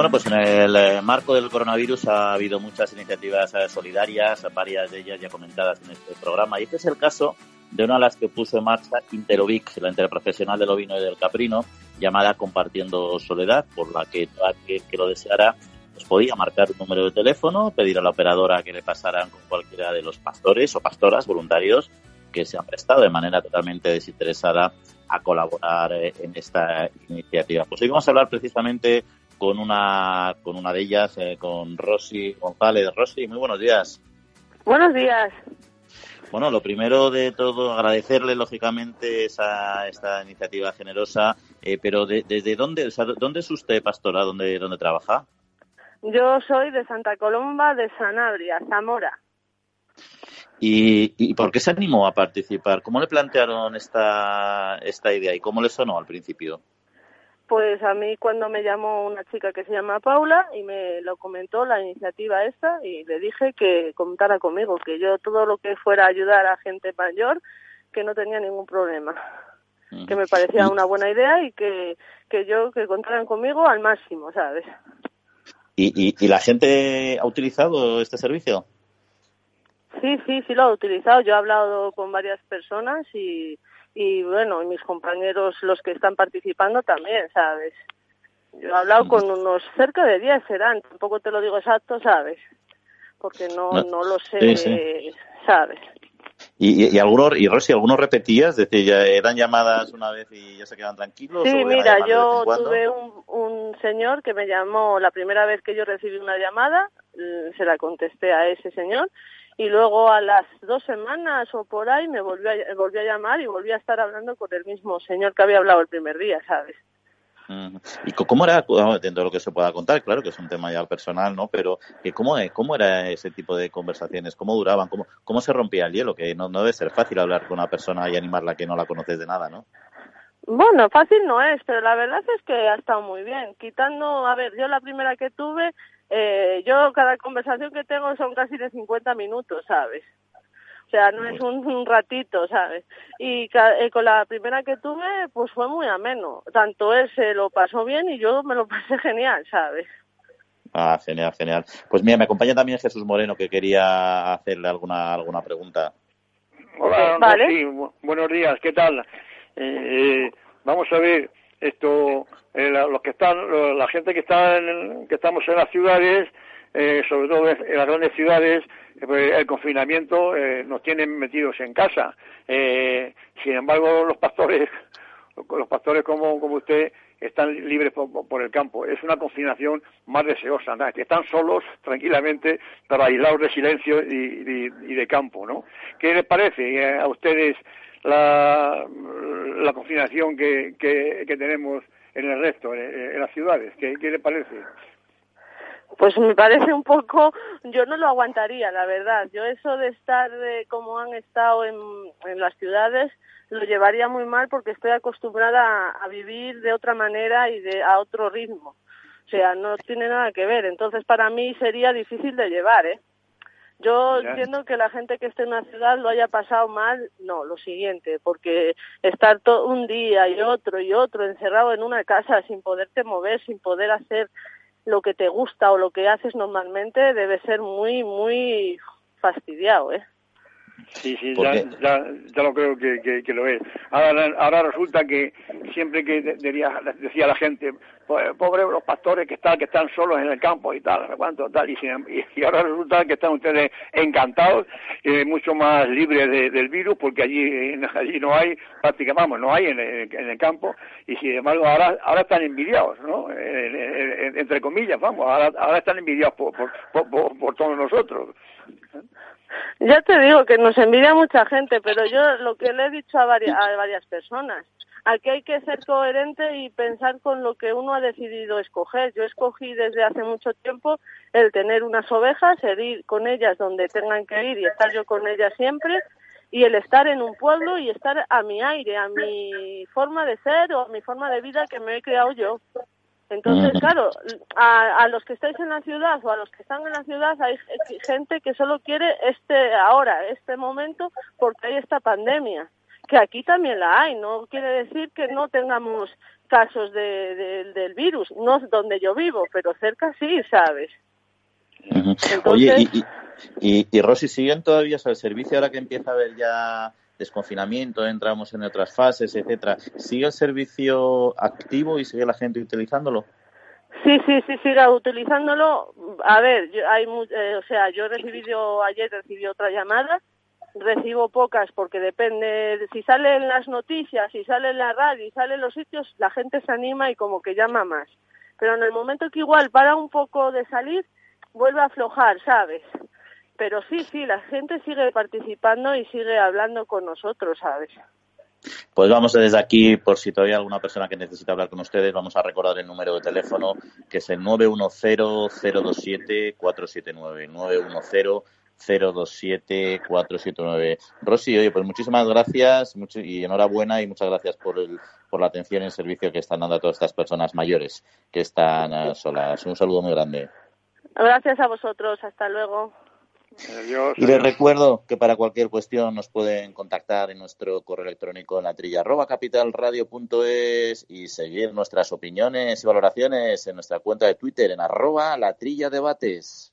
Bueno, pues en el eh, marco del coronavirus ha habido muchas iniciativas eh, solidarias, varias de ellas ya comentadas en este programa. Y este es el caso de una de las que puso en marcha Interovic, la interprofesional del ovino y del caprino, llamada Compartiendo Soledad, por la que todo aquel que lo deseara pues podía marcar un número de teléfono, pedir a la operadora que le pasaran con cualquiera de los pastores o pastoras voluntarios que se han prestado de manera totalmente desinteresada a colaborar eh, en esta iniciativa. Pues hoy vamos a hablar precisamente con una, con una de ellas, eh, con Rosy González. Rosy, muy buenos días. Buenos días. Bueno, lo primero de todo, agradecerle lógicamente esa, esta iniciativa generosa, eh, pero ¿desde dónde, o sea, dónde es usted, pastora? ¿Dónde, dónde trabaja? Yo soy de Santa Colomba de Sanabria, Zamora. ¿Y, ¿Y por qué se animó a participar? ¿Cómo le plantearon esta, esta idea y cómo le sonó al principio? Pues a mí cuando me llamó una chica que se llama Paula y me lo comentó la iniciativa esta y le dije que contara conmigo, que yo todo lo que fuera ayudar a gente mayor, que no tenía ningún problema, que me parecía una buena idea y que, que yo, que contaran conmigo al máximo, ¿sabes? ¿Y, y, la gente ha utilizado este servicio? Sí, sí, sí lo ha utilizado. Yo he hablado con varias personas y, y bueno, mis compañeros, los que están participando también, ¿sabes? Yo he hablado con unos cerca de 10 serán, tampoco te lo digo exacto, ¿sabes? Porque no, no, lo sé, ¿sabes? ¿Y, y, algunos, y Rosy, algunos repetías? Es decir, ya eran llamadas una vez y ya se quedan tranquilos. Sí, mira, yo tuve un, un señor que me llamó la primera vez que yo recibí una llamada, se la contesté a ese señor y luego a las dos semanas o por ahí me volvió a, volvió a llamar y volví a estar hablando con el mismo señor que había hablado el primer día, ¿sabes? ¿Y cómo era, dentro de lo que se pueda contar, claro que es un tema ya personal, ¿no? Pero ¿cómo, cómo era ese tipo de conversaciones? ¿Cómo duraban? ¿Cómo, cómo se rompía el hielo? Que no, no debe ser fácil hablar con una persona y animarla que no la conoces de nada, ¿no? Bueno, fácil no es, pero la verdad es que ha estado muy bien. Quitando, a ver, yo la primera que tuve, eh, yo cada conversación que tengo son casi de 50 minutos, ¿sabes? O sea, no es un, ratito, ¿sabes? Y eh, con la primera que tuve, pues fue muy ameno. Tanto él se lo pasó bien y yo me lo pasé genial, ¿sabes? Ah, genial, genial. Pues mira, me acompaña también Jesús Moreno, que quería hacerle alguna alguna pregunta. Hola, vale. sí, buenos días, ¿qué tal? Eh, vamos a ver, esto, eh, los que están, la gente que está, en, que estamos en las ciudades, eh, sobre todo en las grandes ciudades, eh, pues, el confinamiento eh, nos tiene metidos en casa. sin embargo, los pastores, los pastores como, como usted, están libres por, el campo. Es una confinación más deseosa, que están solos, tranquilamente, para aislados de silencio y, de campo, ¿no? ¿Qué les parece a ustedes la, la confinación que, que, tenemos en el resto, en, las ciudades? ¿Qué, ¿Qué les parece? Pues me parece un poco, yo no lo aguantaría, la verdad. Yo eso de estar como han estado en, en las ciudades lo llevaría muy mal porque estoy acostumbrada a, vivir de otra manera y de a otro ritmo. O sea, no tiene nada que ver. Entonces para mí sería difícil de llevar, ¿eh? Yo entiendo que la gente que esté en una ciudad lo haya pasado mal, no, lo siguiente, porque estar todo un día y otro y otro encerrado en una casa sin poderte mover, sin poder hacer lo que te gusta o lo que haces normalmente debe ser muy, muy fastidiado, ¿eh? Sí, sí, ya, ya, ya, lo creo que, que, lo es. Ahora, ahora resulta que siempre que decía, decía la gente, pobre los pastores que están, que están solos en el campo y tal, cuánto, tal, y, y, ahora resulta que están ustedes encantados, eh, mucho más libres del virus, porque allí, allí no hay, prácticamente, vamos, no hay en el, campo, y sin embargo ahora, ahora están envidiados, ¿no? entre comillas, vamos, ahora, ahora están envidiados por, por, por, por todos nosotros. Ya te digo que nos envidia mucha gente, pero yo lo que le he dicho a varias, personas, aquí hay que ser coherente y pensar con lo que uno ha decidido escoger. Yo escogí desde hace mucho tiempo el tener unas ovejas, el ir con ellas donde tengan que ir y estar yo con ellas siempre, y el estar en un pueblo y estar a mi aire, a mi forma de ser o a mi forma de vida que me he creado yo. Entonces, claro, a, a, los que estáis en la ciudad o a los que están en la ciudad hay gente que solo quiere este ahora, este momento, porque hay esta pandemia, que aquí también la hay. No quiere decir que no tengamos casos de, del virus, no es donde yo vivo, pero cerca sí, ¿sabes? Oye, y, y, y, Rosy, ¿siguen todavía el servicio ahora que empieza a haber ya desconfinamiento, entramos en otras fases, etcétera. ¿Sigue el servicio activo y sigue la gente utilizándolo? Sí, sí, sí, siga utilizándolo. A ver, hay, eh, o sea, yo he recibido, ayer recibí otra llamada, recibo pocas porque depende, si salen las noticias, si sale en la radio, y salen los sitios, la gente se anima y como que llama más. Pero en el momento que igual para un poco de salir, vuelve a aflojar, ¿sabes? Pero sí, sí, la gente sigue participando y sigue hablando con nosotros, ¿sabes? Pues vamos desde aquí, por si todavía hay alguna persona que necesita hablar con ustedes, vamos a recordar el número de teléfono, que es el 910-027-479. 910-027-479. Rosy, oye, pues muchísimas gracias y enhorabuena y muchas gracias por, el, por la atención y el servicio que están dando a todas estas personas mayores que están eh, solas. Un saludo muy grande. Gracias a vosotros. Hasta luego y les recuerdo que para cualquier cuestión nos pueden contactar en nuestro correo electrónico en la trilla arroba capitalradio.es y seguir nuestras opiniones y valoraciones en nuestra cuenta de Twitter en arroba la trilla debates.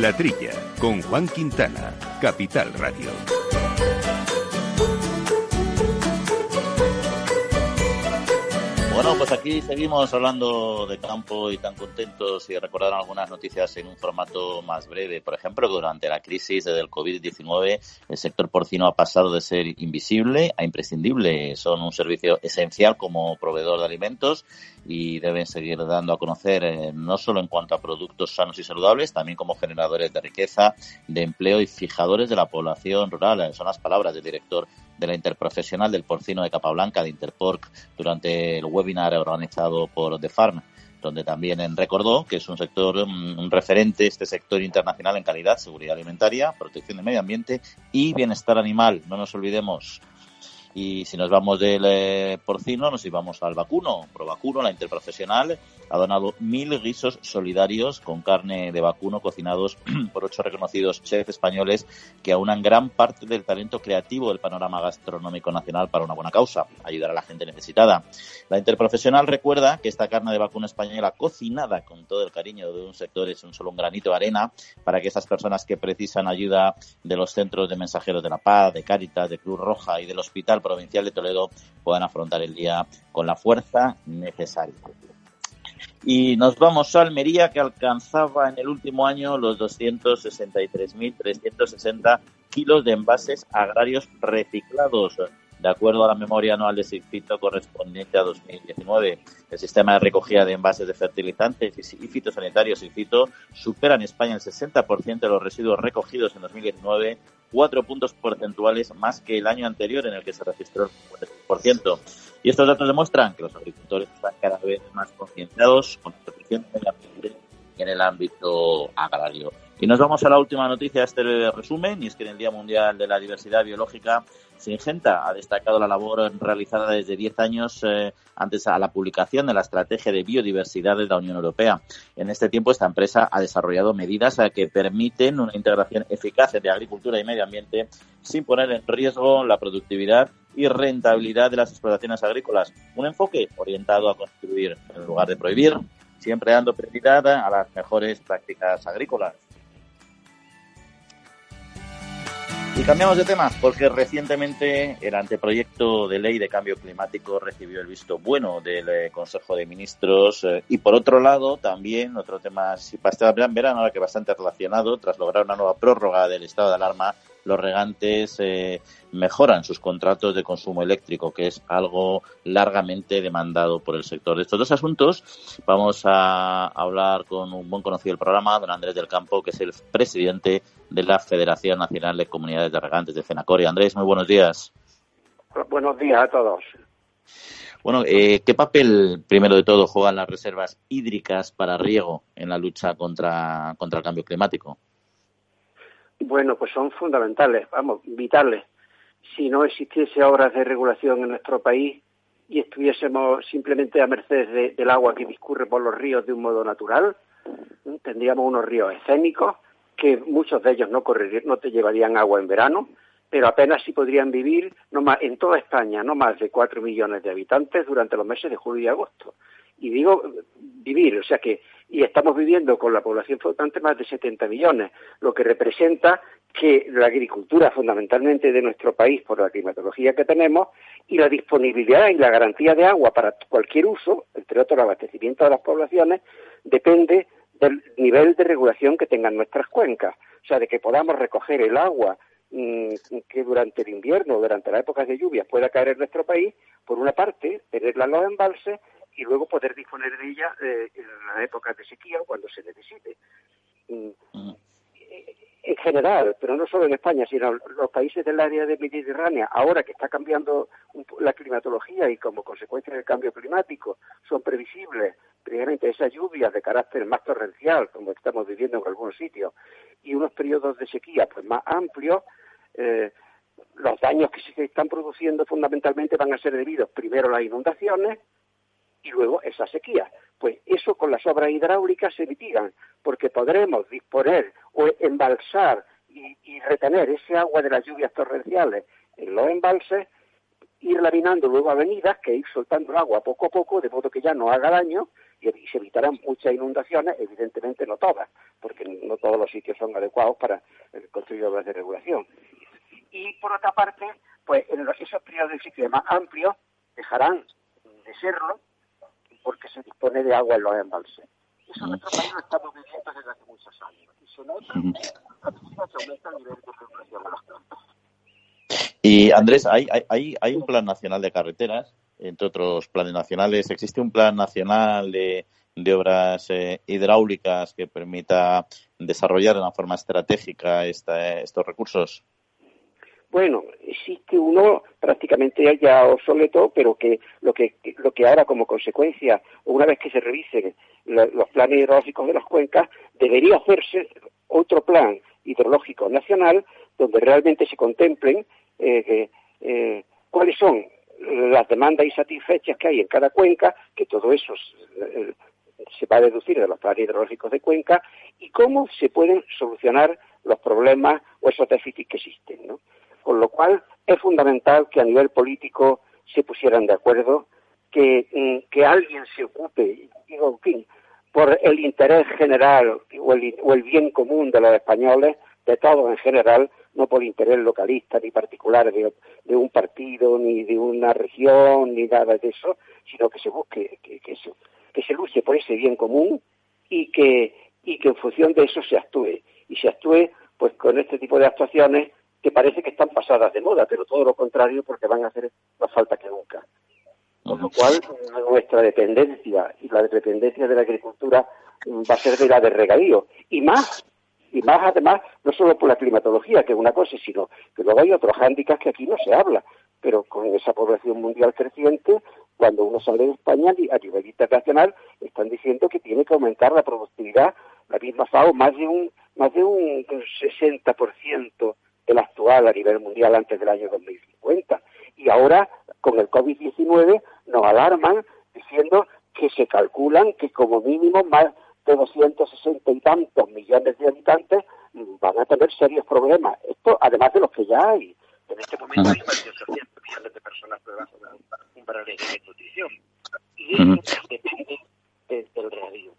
La Trilla, con Juan Quintana, Capital Radio. Bueno, pues aquí seguimos hablando de campo y tan contentos y recordar algunas noticias en un formato más breve. Por ejemplo, durante la crisis del COVID-19, el sector porcino ha pasado de ser invisible a imprescindible. Son un servicio esencial como proveedor de alimentos y deben seguir dando a conocer eh, no solo en cuanto a productos sanos y saludables, también como generadores de riqueza, de empleo y fijadores de la población rural. Son las palabras del director de la Interprofesional del Porcino de Capablanca, de Interporc, durante el webinar organizado por The Farm donde también recordó que es un sector, mm, un referente, este sector internacional en calidad, seguridad alimentaria, protección del medio ambiente y bienestar animal. No nos olvidemos y si nos vamos del eh, porcino, nos íbamos al vacuno. Provacuno, la interprofesional, ha donado mil guisos solidarios con carne de vacuno cocinados por ocho reconocidos chefs españoles que aunan gran parte del talento creativo del panorama gastronómico nacional para una buena causa, ayudar a la gente necesitada. La interprofesional recuerda que esta carne de vacuno española cocinada con todo el cariño de un sector es un solo un granito de arena para que esas personas que precisan ayuda de los centros de mensajeros de la paz, de Cáritas, de Cruz Roja y del Hospital Provincial de Toledo puedan afrontar el día con la fuerza necesaria. Y nos vamos a Almería, que alcanzaba en el último año los 263.360 kilos de envases agrarios reciclados de acuerdo a la memoria anual de SIGFITO correspondiente a 2019. El sistema de recogida de envases de fertilizantes y fitosanitarios SIGFITO supera en España el 60% de los residuos recogidos en 2019, cuatro puntos porcentuales más que el año anterior en el que se registró el 50%. Y estos datos demuestran que los agricultores están cada vez más concienciados con del ambiente en el ámbito agrario. Y nos vamos a la última noticia de este resumen, y es que en el Día Mundial de la Diversidad Biológica, Singenta ha destacado la labor realizada desde 10 años eh, antes a la publicación de la Estrategia de Biodiversidad de la Unión Europea. En este tiempo, esta empresa ha desarrollado medidas eh, que permiten una integración eficaz de agricultura y medio ambiente sin poner en riesgo la productividad y rentabilidad de las explotaciones agrícolas. Un enfoque orientado a construir en lugar de prohibir, siempre dando prioridad a las mejores prácticas agrícolas. Y cambiamos de tema porque recientemente el anteproyecto de ley de cambio climático recibió el visto bueno del eh, Consejo de Ministros eh, y por otro lado también otro tema verano ahora que bastante relacionado tras lograr una nueva prórroga del estado de alarma los regantes eh, mejoran sus contratos de consumo eléctrico, que es algo largamente demandado por el sector. De estos dos asuntos vamos a hablar con un buen conocido del programa, don Andrés del Campo, que es el presidente de la Federación Nacional de Comunidades de Regantes de Fenacori. Andrés, muy buenos días. Buenos días a todos. Bueno, eh, ¿qué papel, primero de todo, juegan las reservas hídricas para riego en la lucha contra, contra el cambio climático? Bueno, pues son fundamentales, vamos, vitales. Si no existiese obras de regulación en nuestro país y estuviésemos simplemente a merced del agua que discurre por los ríos de un modo natural, tendríamos unos ríos escénicos que muchos de ellos no, correrían, no te llevarían agua en verano, pero apenas sí podrían vivir no más, en toda España no más de cuatro millones de habitantes durante los meses de julio y agosto. Y digo vivir, o sea que y estamos viviendo con la población flotante más de 70 millones, lo que representa que la agricultura fundamentalmente de nuestro país por la climatología que tenemos y la disponibilidad y la garantía de agua para cualquier uso, entre otros el abastecimiento de las poblaciones, depende del nivel de regulación que tengan nuestras cuencas, o sea, de que podamos recoger el agua mm, que durante el invierno, durante las épocas de lluvia pueda caer en nuestro país, por una parte, tenerla en los embalses y luego poder disponer de ella eh, en las épocas de sequía o cuando se necesite. Mm, en general, pero no solo en España, sino en los países del área de Mediterránea, ahora que está cambiando la climatología y como consecuencia del cambio climático son previsibles precisamente esas lluvias de carácter más torrencial, como estamos viviendo en algunos sitios, y unos periodos de sequía pues más amplios, eh, los daños que se están produciendo fundamentalmente van a ser debidos primero a las inundaciones y luego esa sequía. Pues eso con las obras hidráulicas se mitigan, porque podremos disponer o embalsar y, retener ese agua de las lluvias torrenciales en los embalses, ir laminando luego avenidas, que ir soltando el agua poco a poco, de modo que ya no haga daño y, se evitarán muchas inundaciones, evidentemente no todas, porque no todos los sitios son adecuados para eh, construir obras de regulación. Y por otra parte, pues en esos periodos de ciclo más amplios dejarán de serlo porque se dispone de agua en los embalses. Eso en nuestro país lo estamos viviendo desde hace muchos años. Y se nota que aumenta el nivel de campos. Y Andrés, hay, hay, hay un plan nacional de carreteras, entre otros planes nacionales. ¿Existe un plan nacional de, de obras eh, hidráulicas que permita desarrollar de una forma estratégica esta, estos recursos? Bueno, existe uno prácticamente ya obsoleto, pero que lo que lo que ahora como consecuencia, una vez que se revisen los planes hidrológicos de las cuencas, debería hacerse otro plan hidrológico nacional donde realmente se contemplen eh, eh, cuáles son las demandas insatisfechas que hay en cada cuenca, que todo eso eh, se va a deducir de los planes hidrológicos de cuenca, y cómo se pueden solucionar los problemas o esos déficits que existen. ¿no? Con lo cual es fundamental que a nivel político se pusieran de acuerdo, que, mm, que alguien se ocupe, digo, en por el interés general o el, o el bien común de los españoles, de todos en general, no por interés localista ni particular de, de, un partido, ni de una región, ni nada de eso, sino que se busque, que, que, se, que se luche por ese bien común y que, y que en función de eso se actúe. Y se actúe pues con este tipo de actuaciones que parece que están pasadas de moda, pero todo lo contrario porque van a hacer más falta que nunca. Con lo cual, nuestra dependencia y la dependencia de la agricultura mm, va a ser de la de regadío. Y más, y más además, no solo por la climatología, que es una cosa, sino que luego hay otros hándicaps que aquí no se habla. Pero con esa población mundial creciente, cuando uno sale de España a nivel internacional, están diciendo que tiene que aumentar la productividad, la misma FAO, más de un, más de un 60% el actual a nivel mundial antes del año 2050. Y ahora, con el COVID-19, nos alarman diciendo que se calculan que como mínimo más de 260 y tantos millones de habitantes van a tener serios problemas. Esto, además de los que ya hay. En este momento hay más de 800 millones de personas van a un de nutrición. Y eso depende del radio.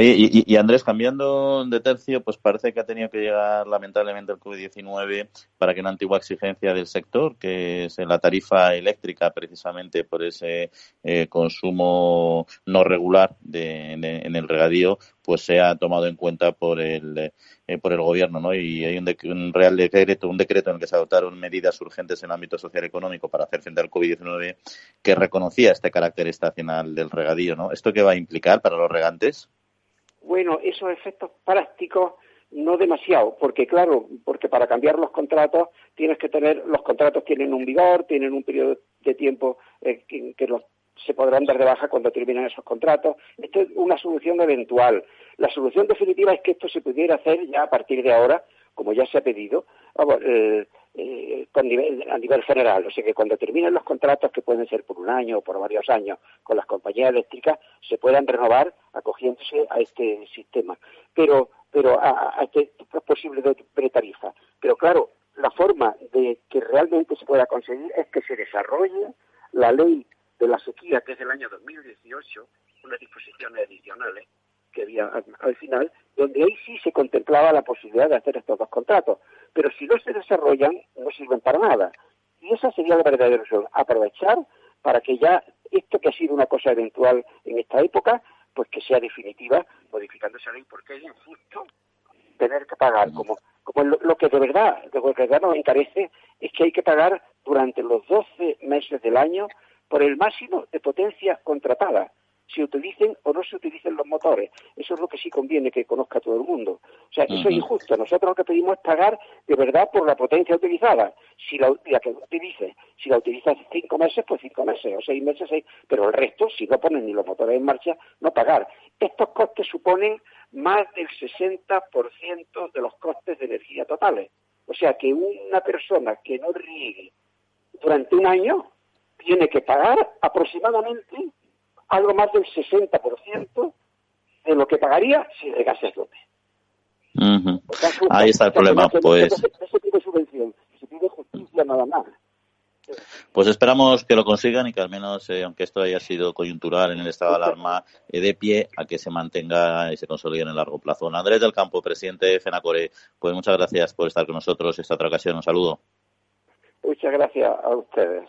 Oye, y, Andrés, cambiando de tercio, pues parece que ha tenido que llegar lamentablemente el COVID-19 para que una antigua exigencia del sector, que es la tarifa eléctrica, precisamente por ese eh, consumo no regular de, en el regadío, pues sea tomado en cuenta por el eh, por el gobierno, ¿no? Y hay un, un, real decreto, un decreto en el que se adoptaron medidas urgentes en el ámbito social y económico para hacer frente al COVID-19 que reconocía este carácter estacional del regadío, ¿no? ¿Esto qué va a implicar para los regantes? Bueno, esos efectos prácticos no demasiado, porque claro, porque para cambiar los contratos tienes que tener, los contratos tienen un vigor, tienen un periodo de tiempo eh, que, los, se podrán dar de baja cuando terminen esos contratos. Esto es una solución eventual. La solución definitiva es que esto se pudiera hacer ya a partir de ahora, como ya se ha pedido, eh, eh, con nivel, a nivel general. O sea que cuando terminen los contratos, que pueden ser por un año o por varios años, con las compañías eléctricas, se puedan renovar acogiéndose a este sistema. Pero, pero a, a este es posible pretarifa. Pero claro, la forma de que realmente se pueda conseguir es que se desarrolle la ley de la sequía, que es del año 2018, unas disposiciones adicionales que había al final, donde ahí sí se contemplaba la posibilidad de hacer estos dos contratos. Pero si no se desarrollan, no sirven para nada. Y esa sería la verdadera solución, aprovechar para que ya esto que ha sido una cosa eventual en esta época, pues que sea definitiva, modificando esa ley, porque es injusto tener que pagar, como, como lo, que de verdad, lo que de verdad nos encarece, es que hay que pagar durante los 12 meses del año por el máximo de potencia contratada se utilicen o no se utilicen los motores. Eso es lo que sí conviene que conozca todo el mundo. O sea, eso es injusto. Nosotros lo que pedimos es pagar de verdad por la potencia utilizada. Si la, que utilice, si la utilizas cinco meses, pues cinco meses, o seis meses, seis, pero el resto, si no ponen ni los motores en marcha, no pagar. Estos costes suponen más del 60% de los costes de energía totales. O sea que una persona que no riegue durante un año tiene que pagar aproximadamente algo más del 60% de lo que pagaría si regase a tope. Ahí está el problema, pues. se pide subvención, se pide justicia nada más. Pues esperamos que lo consigan y que al menos, eh, aunque esto haya sido coyuntural en el estado de alarma, eh, de pie a que se mantenga y se consolide en el largo plazo. Andrés del Campo, presidente de FENACORE, pues muchas gracias por estar con nosotros esta otra ocasión. Un saludo. Muchas gracias a ustedes.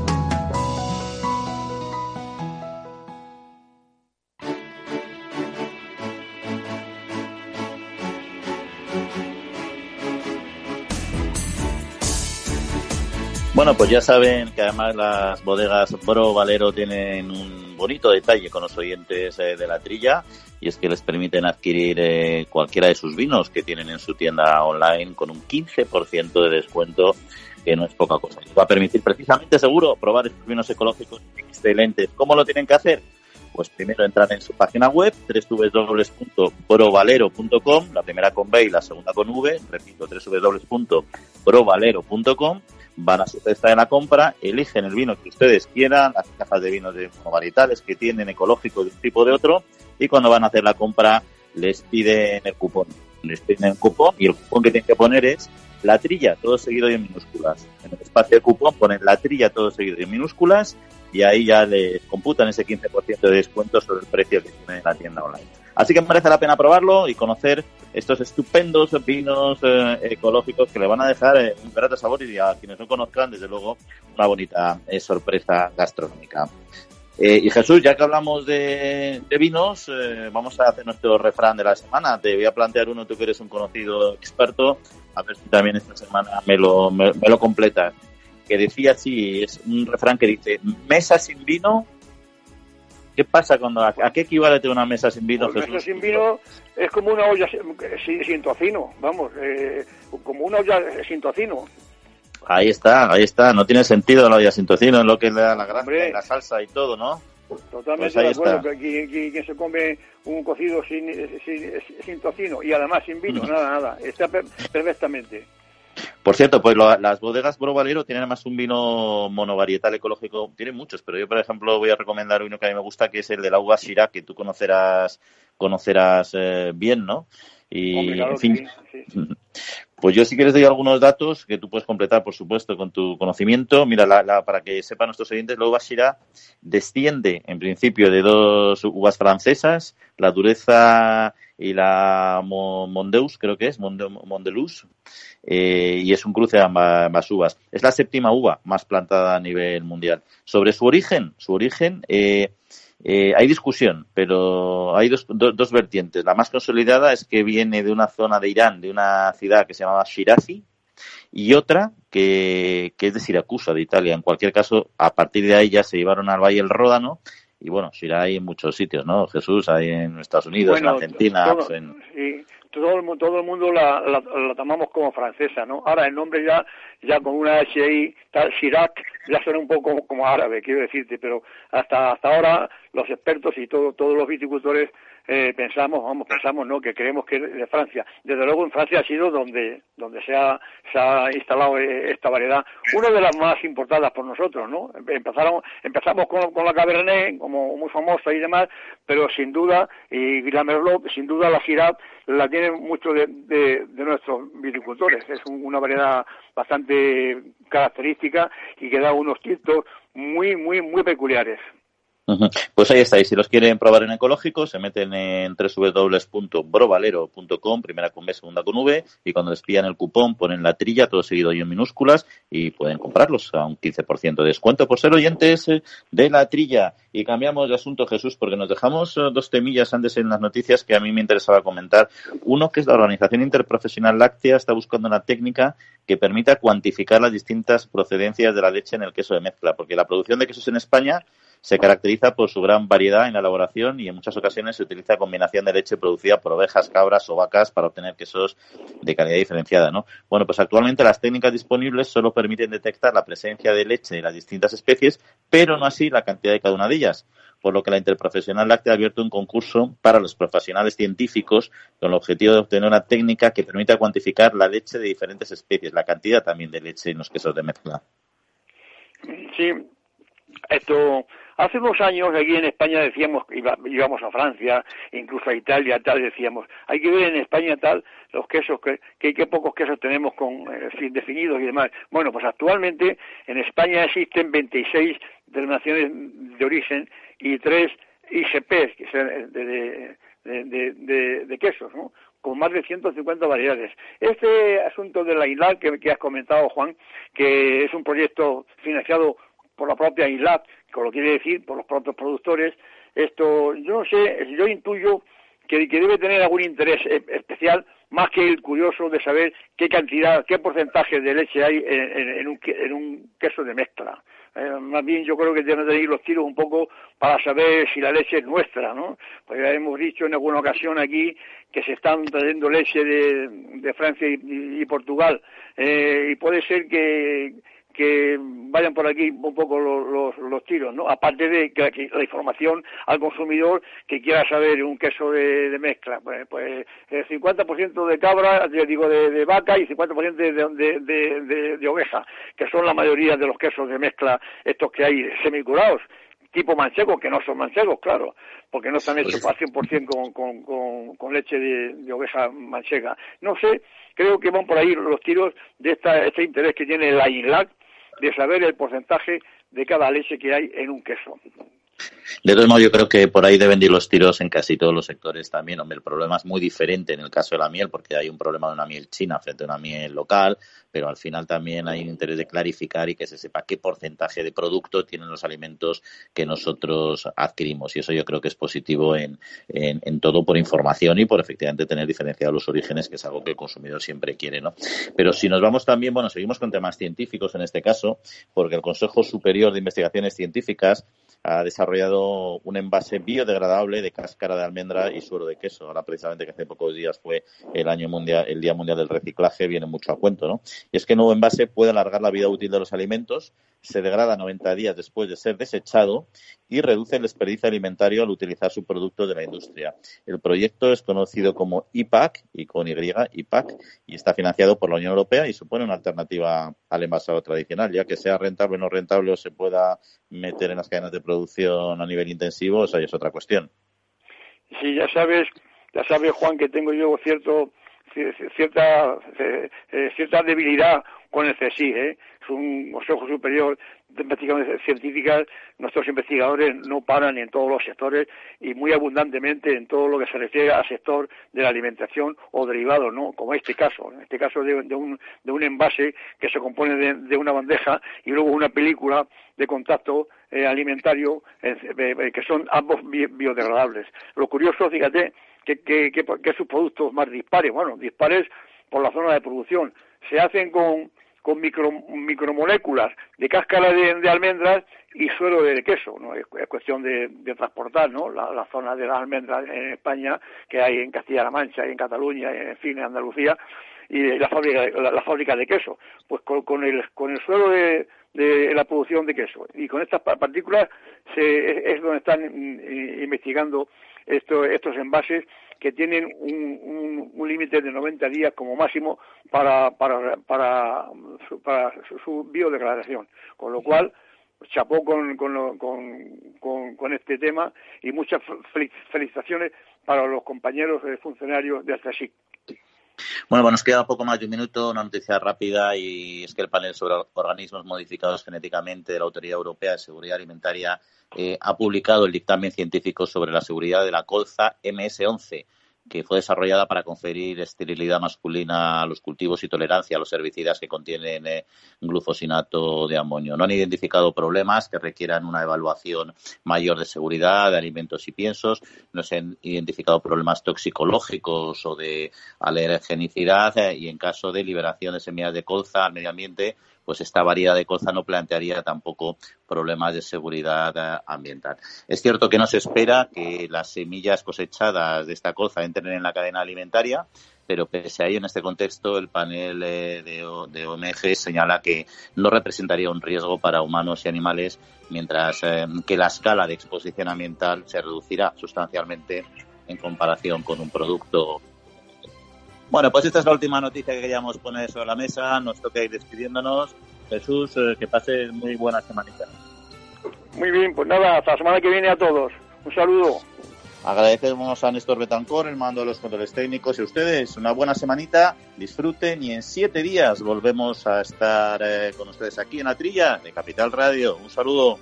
Bueno, pues ya saben que además las bodegas Bro Valero tienen un bonito detalle con los oyentes eh, de la trilla y es que les permiten adquirir eh, cualquiera de sus vinos que tienen en su tienda online con un 15% de descuento que no es poca cosa. Va a permitir precisamente, seguro, probar estos vinos ecológicos excelentes. ¿Cómo lo tienen que hacer? Pues primero entrar en su página web, www.brovalero.com, la primera con B y la segunda con V, repito, www.brovalero.com van a su cesta de la compra, eligen el vino que ustedes quieran, las cajas de vinos de monovarietales que tienen ecológico de un tipo o de otro, y cuando van a hacer la compra les piden el cupón. Les piden el cupón y el cupón que tienen que poner es la trilla, todo seguido y en minúsculas. En el espacio de cupón ponen la trilla, todo seguido y en minúsculas, y ahí ya les computan ese 15% de descuento sobre el precio que tienen en la tienda online. Así que merece la pena probarlo y conocer estos estupendos vinos eh, ecológicos que le van a dejar eh, un grato sabor y a quienes no conozcan, desde luego, una bonita eh, sorpresa gastronómica. Y Jesús, ya que hablamos de, vinos, vamos a hacer nuestro refrán de la semana. Te voy a plantear uno, tú que eres un conocido experto, a ver si también esta semana me lo, me lo completas. Que decía así, es un refrán que dice, mesa sin vino, ¿Qué pasa cuando a, qué equivale tener una mesa sin vino? Pues mesa sin vino es como una olla sin, sin tocino, vamos, eh, como una olla sin tocino. Ahí está, ahí está. No tiene sentido la olla sin tocino, es lo que le da la gracia, la salsa y todo, ¿no? Totalmente pues de acuerdo. Que, se come un cocido sin, sin, sin, tocino y además sin vino, nada, nada. Está perfectamente. Por cierto, pues las bodegas Bro Valero tienen además un vino monovarietal ecológico, tienen muchos, pero yo por ejemplo voy a recomendar uno que a mí me gusta, que es el de la uva Syrah, que tú conocerás conocerás eh, bien, ¿no? Y en fin, pues yo si quieres doy algunos datos que tú puedes completar, por supuesto, con tu conocimiento. Mira, la, para que sepan nuestros oyentes, la uva Syrah desciende en principio de dos uvas francesas, la dureza y la Mondeus, creo que es, Mondelus, eh, y es un cruce de ambas uvas. Es la séptima uva más plantada a nivel mundial. Sobre su origen, su origen, eh, eh, hay discusión, pero hay dos, dos, vertientes. La más consolidada es que viene de una zona de Irán, de una ciudad que se llamaba Shirazi, y otra que, que es de Siracusa, de Italia. En cualquier caso, a partir de ahí ya se llevaron al Valle el Ródano y bueno, Syrah hay en muchos sitios, ¿no? Jesús, hay en Estados Unidos, en Argentina. Todo, pues en... Sí, todo el, todo el mundo la, la, tomamos como francesa, ¿no? Ahora el nombre ya, ya con una H ahí, tal, Chirac, ya suena un poco como árabe, quiero decirte, pero hasta, hasta ahora los expertos y todo, todos los viticultores eh, pensamos, vamos, pensamos, ¿no? Que creemos que de Francia. Desde luego en Francia ha sido donde, donde se ha, se ha instalado eh, esta variedad, una de las más importadas por nosotros, ¿no? Empezaron, empezamos con, con la Cabernet, como muy famosa y demás, pero sin duda, y la Merlot, sin duda la Syrah la tienen muchos de, de, de, nuestros viticultores. Es una variedad bastante característica y que da unos tintos muy, muy, muy peculiares. Pues ahí estáis. Si los quieren probar en ecológico, se meten en www.brovalero.com, primera con B, segunda con V, y cuando les pillan el cupón ponen la trilla, todo seguido y en minúsculas, y pueden comprarlos a un 15% de descuento por ser oyentes de la trilla. Y cambiamos de asunto, Jesús, porque nos dejamos eh, dos temillas antes en las noticias que a mí me interesaba comentar. Uno, que es la Organización Interprofesional Láctea, está buscando una técnica que permita cuantificar las distintas procedencias de la leche en el queso de mezcla, porque la producción de quesos en España se caracteriza por su gran variedad en la elaboración y en muchas ocasiones se utiliza combinación de leche producida por ovejas, cabras o vacas para obtener quesos de calidad diferenciada, ¿no? Bueno, pues actualmente las técnicas disponibles solo permiten detectar la presencia de leche de las distintas especies, pero no así la cantidad de cada una de ellas por lo que la Interprofesional Láctea ha abierto un concurso para los profesionales científicos con el objetivo de obtener una técnica que permita cuantificar la leche de diferentes especies, la cantidad también de leche en los quesos de mezcla. Sí, esto Hace unos años aquí en España decíamos, íbamos a Francia, incluso a Italia, tal, decíamos, hay que ver en España tal los quesos, que, que, pocos quesos tenemos con eh, fin definidos y demás. Bueno, pues actualmente en España existen 26 denominaciones de origen y tres ICPs, que son de, de, de, quesos, ¿no? con más de 150 variedades. Este asunto de la ILAC que, que, has comentado, Juan, que es un proyecto financiado por la propia ILAC, como lo quiere decir, por los propios productores. Esto, yo no sé, yo intuyo que, debe tener algún interés e, especial, más que el curioso de saber qué cantidad, qué porcentaje de leche hay en, un, queso de mezcla. Eh, más bien yo creo que deben tener los tiros un poco para saber si la leche es nuestra, ¿no? Pues ya hemos dicho en alguna ocasión aquí que se están trayendo leche de, Francia y, Portugal eh, y puede ser que, que vayan por aquí un poco los, los, tiros, ¿no? Aparte de que, la información al consumidor que quiera saber un queso de, mezcla, pues, pues el 50% de cabra, digo de, vaca y 50% de, de, de, oveja, que son la mayoría de los quesos de mezcla estos que hay semicurados tipo manchego, que no son manchegos, claro, porque no están hechos al 100% con, con, con, con leche de, oveja manchega. No sé, creo que van por ahí los tiros de esta, este interés que tiene la INLAC de saber el porcentaje de cada leche que hay en un queso. De todos modos, yo creo que por ahí deben ir los tiros en casi todos los sectores también. Hombre, el problema es muy diferente en el caso de la miel, porque hay un problema de una miel china frente a una miel local, pero al final también hay un interés de clarificar y que se sepa qué porcentaje de producto tienen los alimentos que nosotros adquirimos. Y eso yo creo que es positivo en, en, todo por información y por efectivamente tener diferenciados los orígenes, que es algo que el consumidor siempre quiere, ¿no? Pero si nos vamos también, bueno, seguimos con temas científicos en este caso, porque el Consejo Superior de Investigaciones Científicas ha desarrollado un envase biodegradable de cáscara de almendra y suero de queso. Ahora precisamente que hace pocos días fue el año mundial, el Día Mundial del Reciclaje, viene mucho a cuento, ¿no? Y es que el nuevo envase puede alargar la vida útil de los alimentos, se degrada 90 días después de ser desechado y reduce el desperdicio alimentario al utilizar su producto de la industria. El proyecto es conocido como IPAC y con Y, IPAC, y está financiado por la Unión Europea y supone una alternativa al envasado tradicional, ya que sea rentable o no rentable o se pueda meter en las cadenas de producción a nivel intensivo, esa es otra cuestión. Sí, ya sabes, ya sabes, Juan, que tengo yo cierto cierta eh, cierta debilidad con el CSI, ¿eh? es un Consejo Superior Investigaciones Científicas, nuestros investigadores no paran en todos los sectores y muy abundantemente en todo lo que se refiere al sector de la alimentación o derivados, ¿no? como este caso, en este caso de, un, de un envase que se compone de, una bandeja y luego una película de contacto alimentario que son ambos biodegradables. Lo curioso, fíjate, que, que, que, sus productos más dispares, bueno, dispares por la zona de producción, se hacen con, con micro, micromoléculas de cáscara de, almendras y suero de queso, ¿no? Es, cuestión de, transportar, ¿no? La, zona de las almendras en España que hay en Castilla-La Mancha y en Cataluña, en fin, en Andalucía, y la fábrica, la, fábrica de queso, pues con, el, con el suelo de, de la producción de queso. Y con estas partículas se, es donde están mm, investigando estos envases que tienen un, un, límite de 90 días como máximo para, para, para, su, biodegradación. Con lo cual, chapó con, con, con, con, este tema y muchas felicitaciones para los compañeros funcionarios de AstraSIC. Bueno, bueno, nos queda poco más de un minuto, una noticia rápida y es que el panel sobre organismos modificados genéticamente de la Autoridad Europea de Seguridad Alimentaria eh, ha publicado el dictamen científico sobre la seguridad de la colza MS-11 que fue desarrollada para conferir esterilidad masculina a los cultivos y tolerancia a los herbicidas que contienen eh, glufosinato de amonio. No han identificado problemas que requieran una evaluación mayor de seguridad de alimentos y piensos, no se han identificado problemas toxicológicos o de alergenicidad eh, y en caso de liberación de semillas de colza al medio ambiente pues esta variedad de colza no plantearía tampoco problemas de seguridad eh, ambiental. Es cierto que no se espera que las semillas cosechadas de esta colza entren en la cadena alimentaria, pero pese a ello, en este contexto, el panel eh, de, OMG señala que no representaría un riesgo para humanos y animales, mientras eh, que la escala de exposición ambiental se reducirá sustancialmente en comparación con un producto bueno, pues esta es la última noticia que queríamos poner sobre la mesa. Nos toca ir despidiéndonos. Jesús, eh, que pase muy buena semanita. Muy bien, pues nada, hasta la semana que viene a todos. Un saludo. Agradecemos a Néstor Betancor, el mando de los controles técnicos y a ustedes. Una buena semanita, disfruten y en siete días volvemos a estar eh, con ustedes aquí en la trilla de Capital Radio. Un saludo.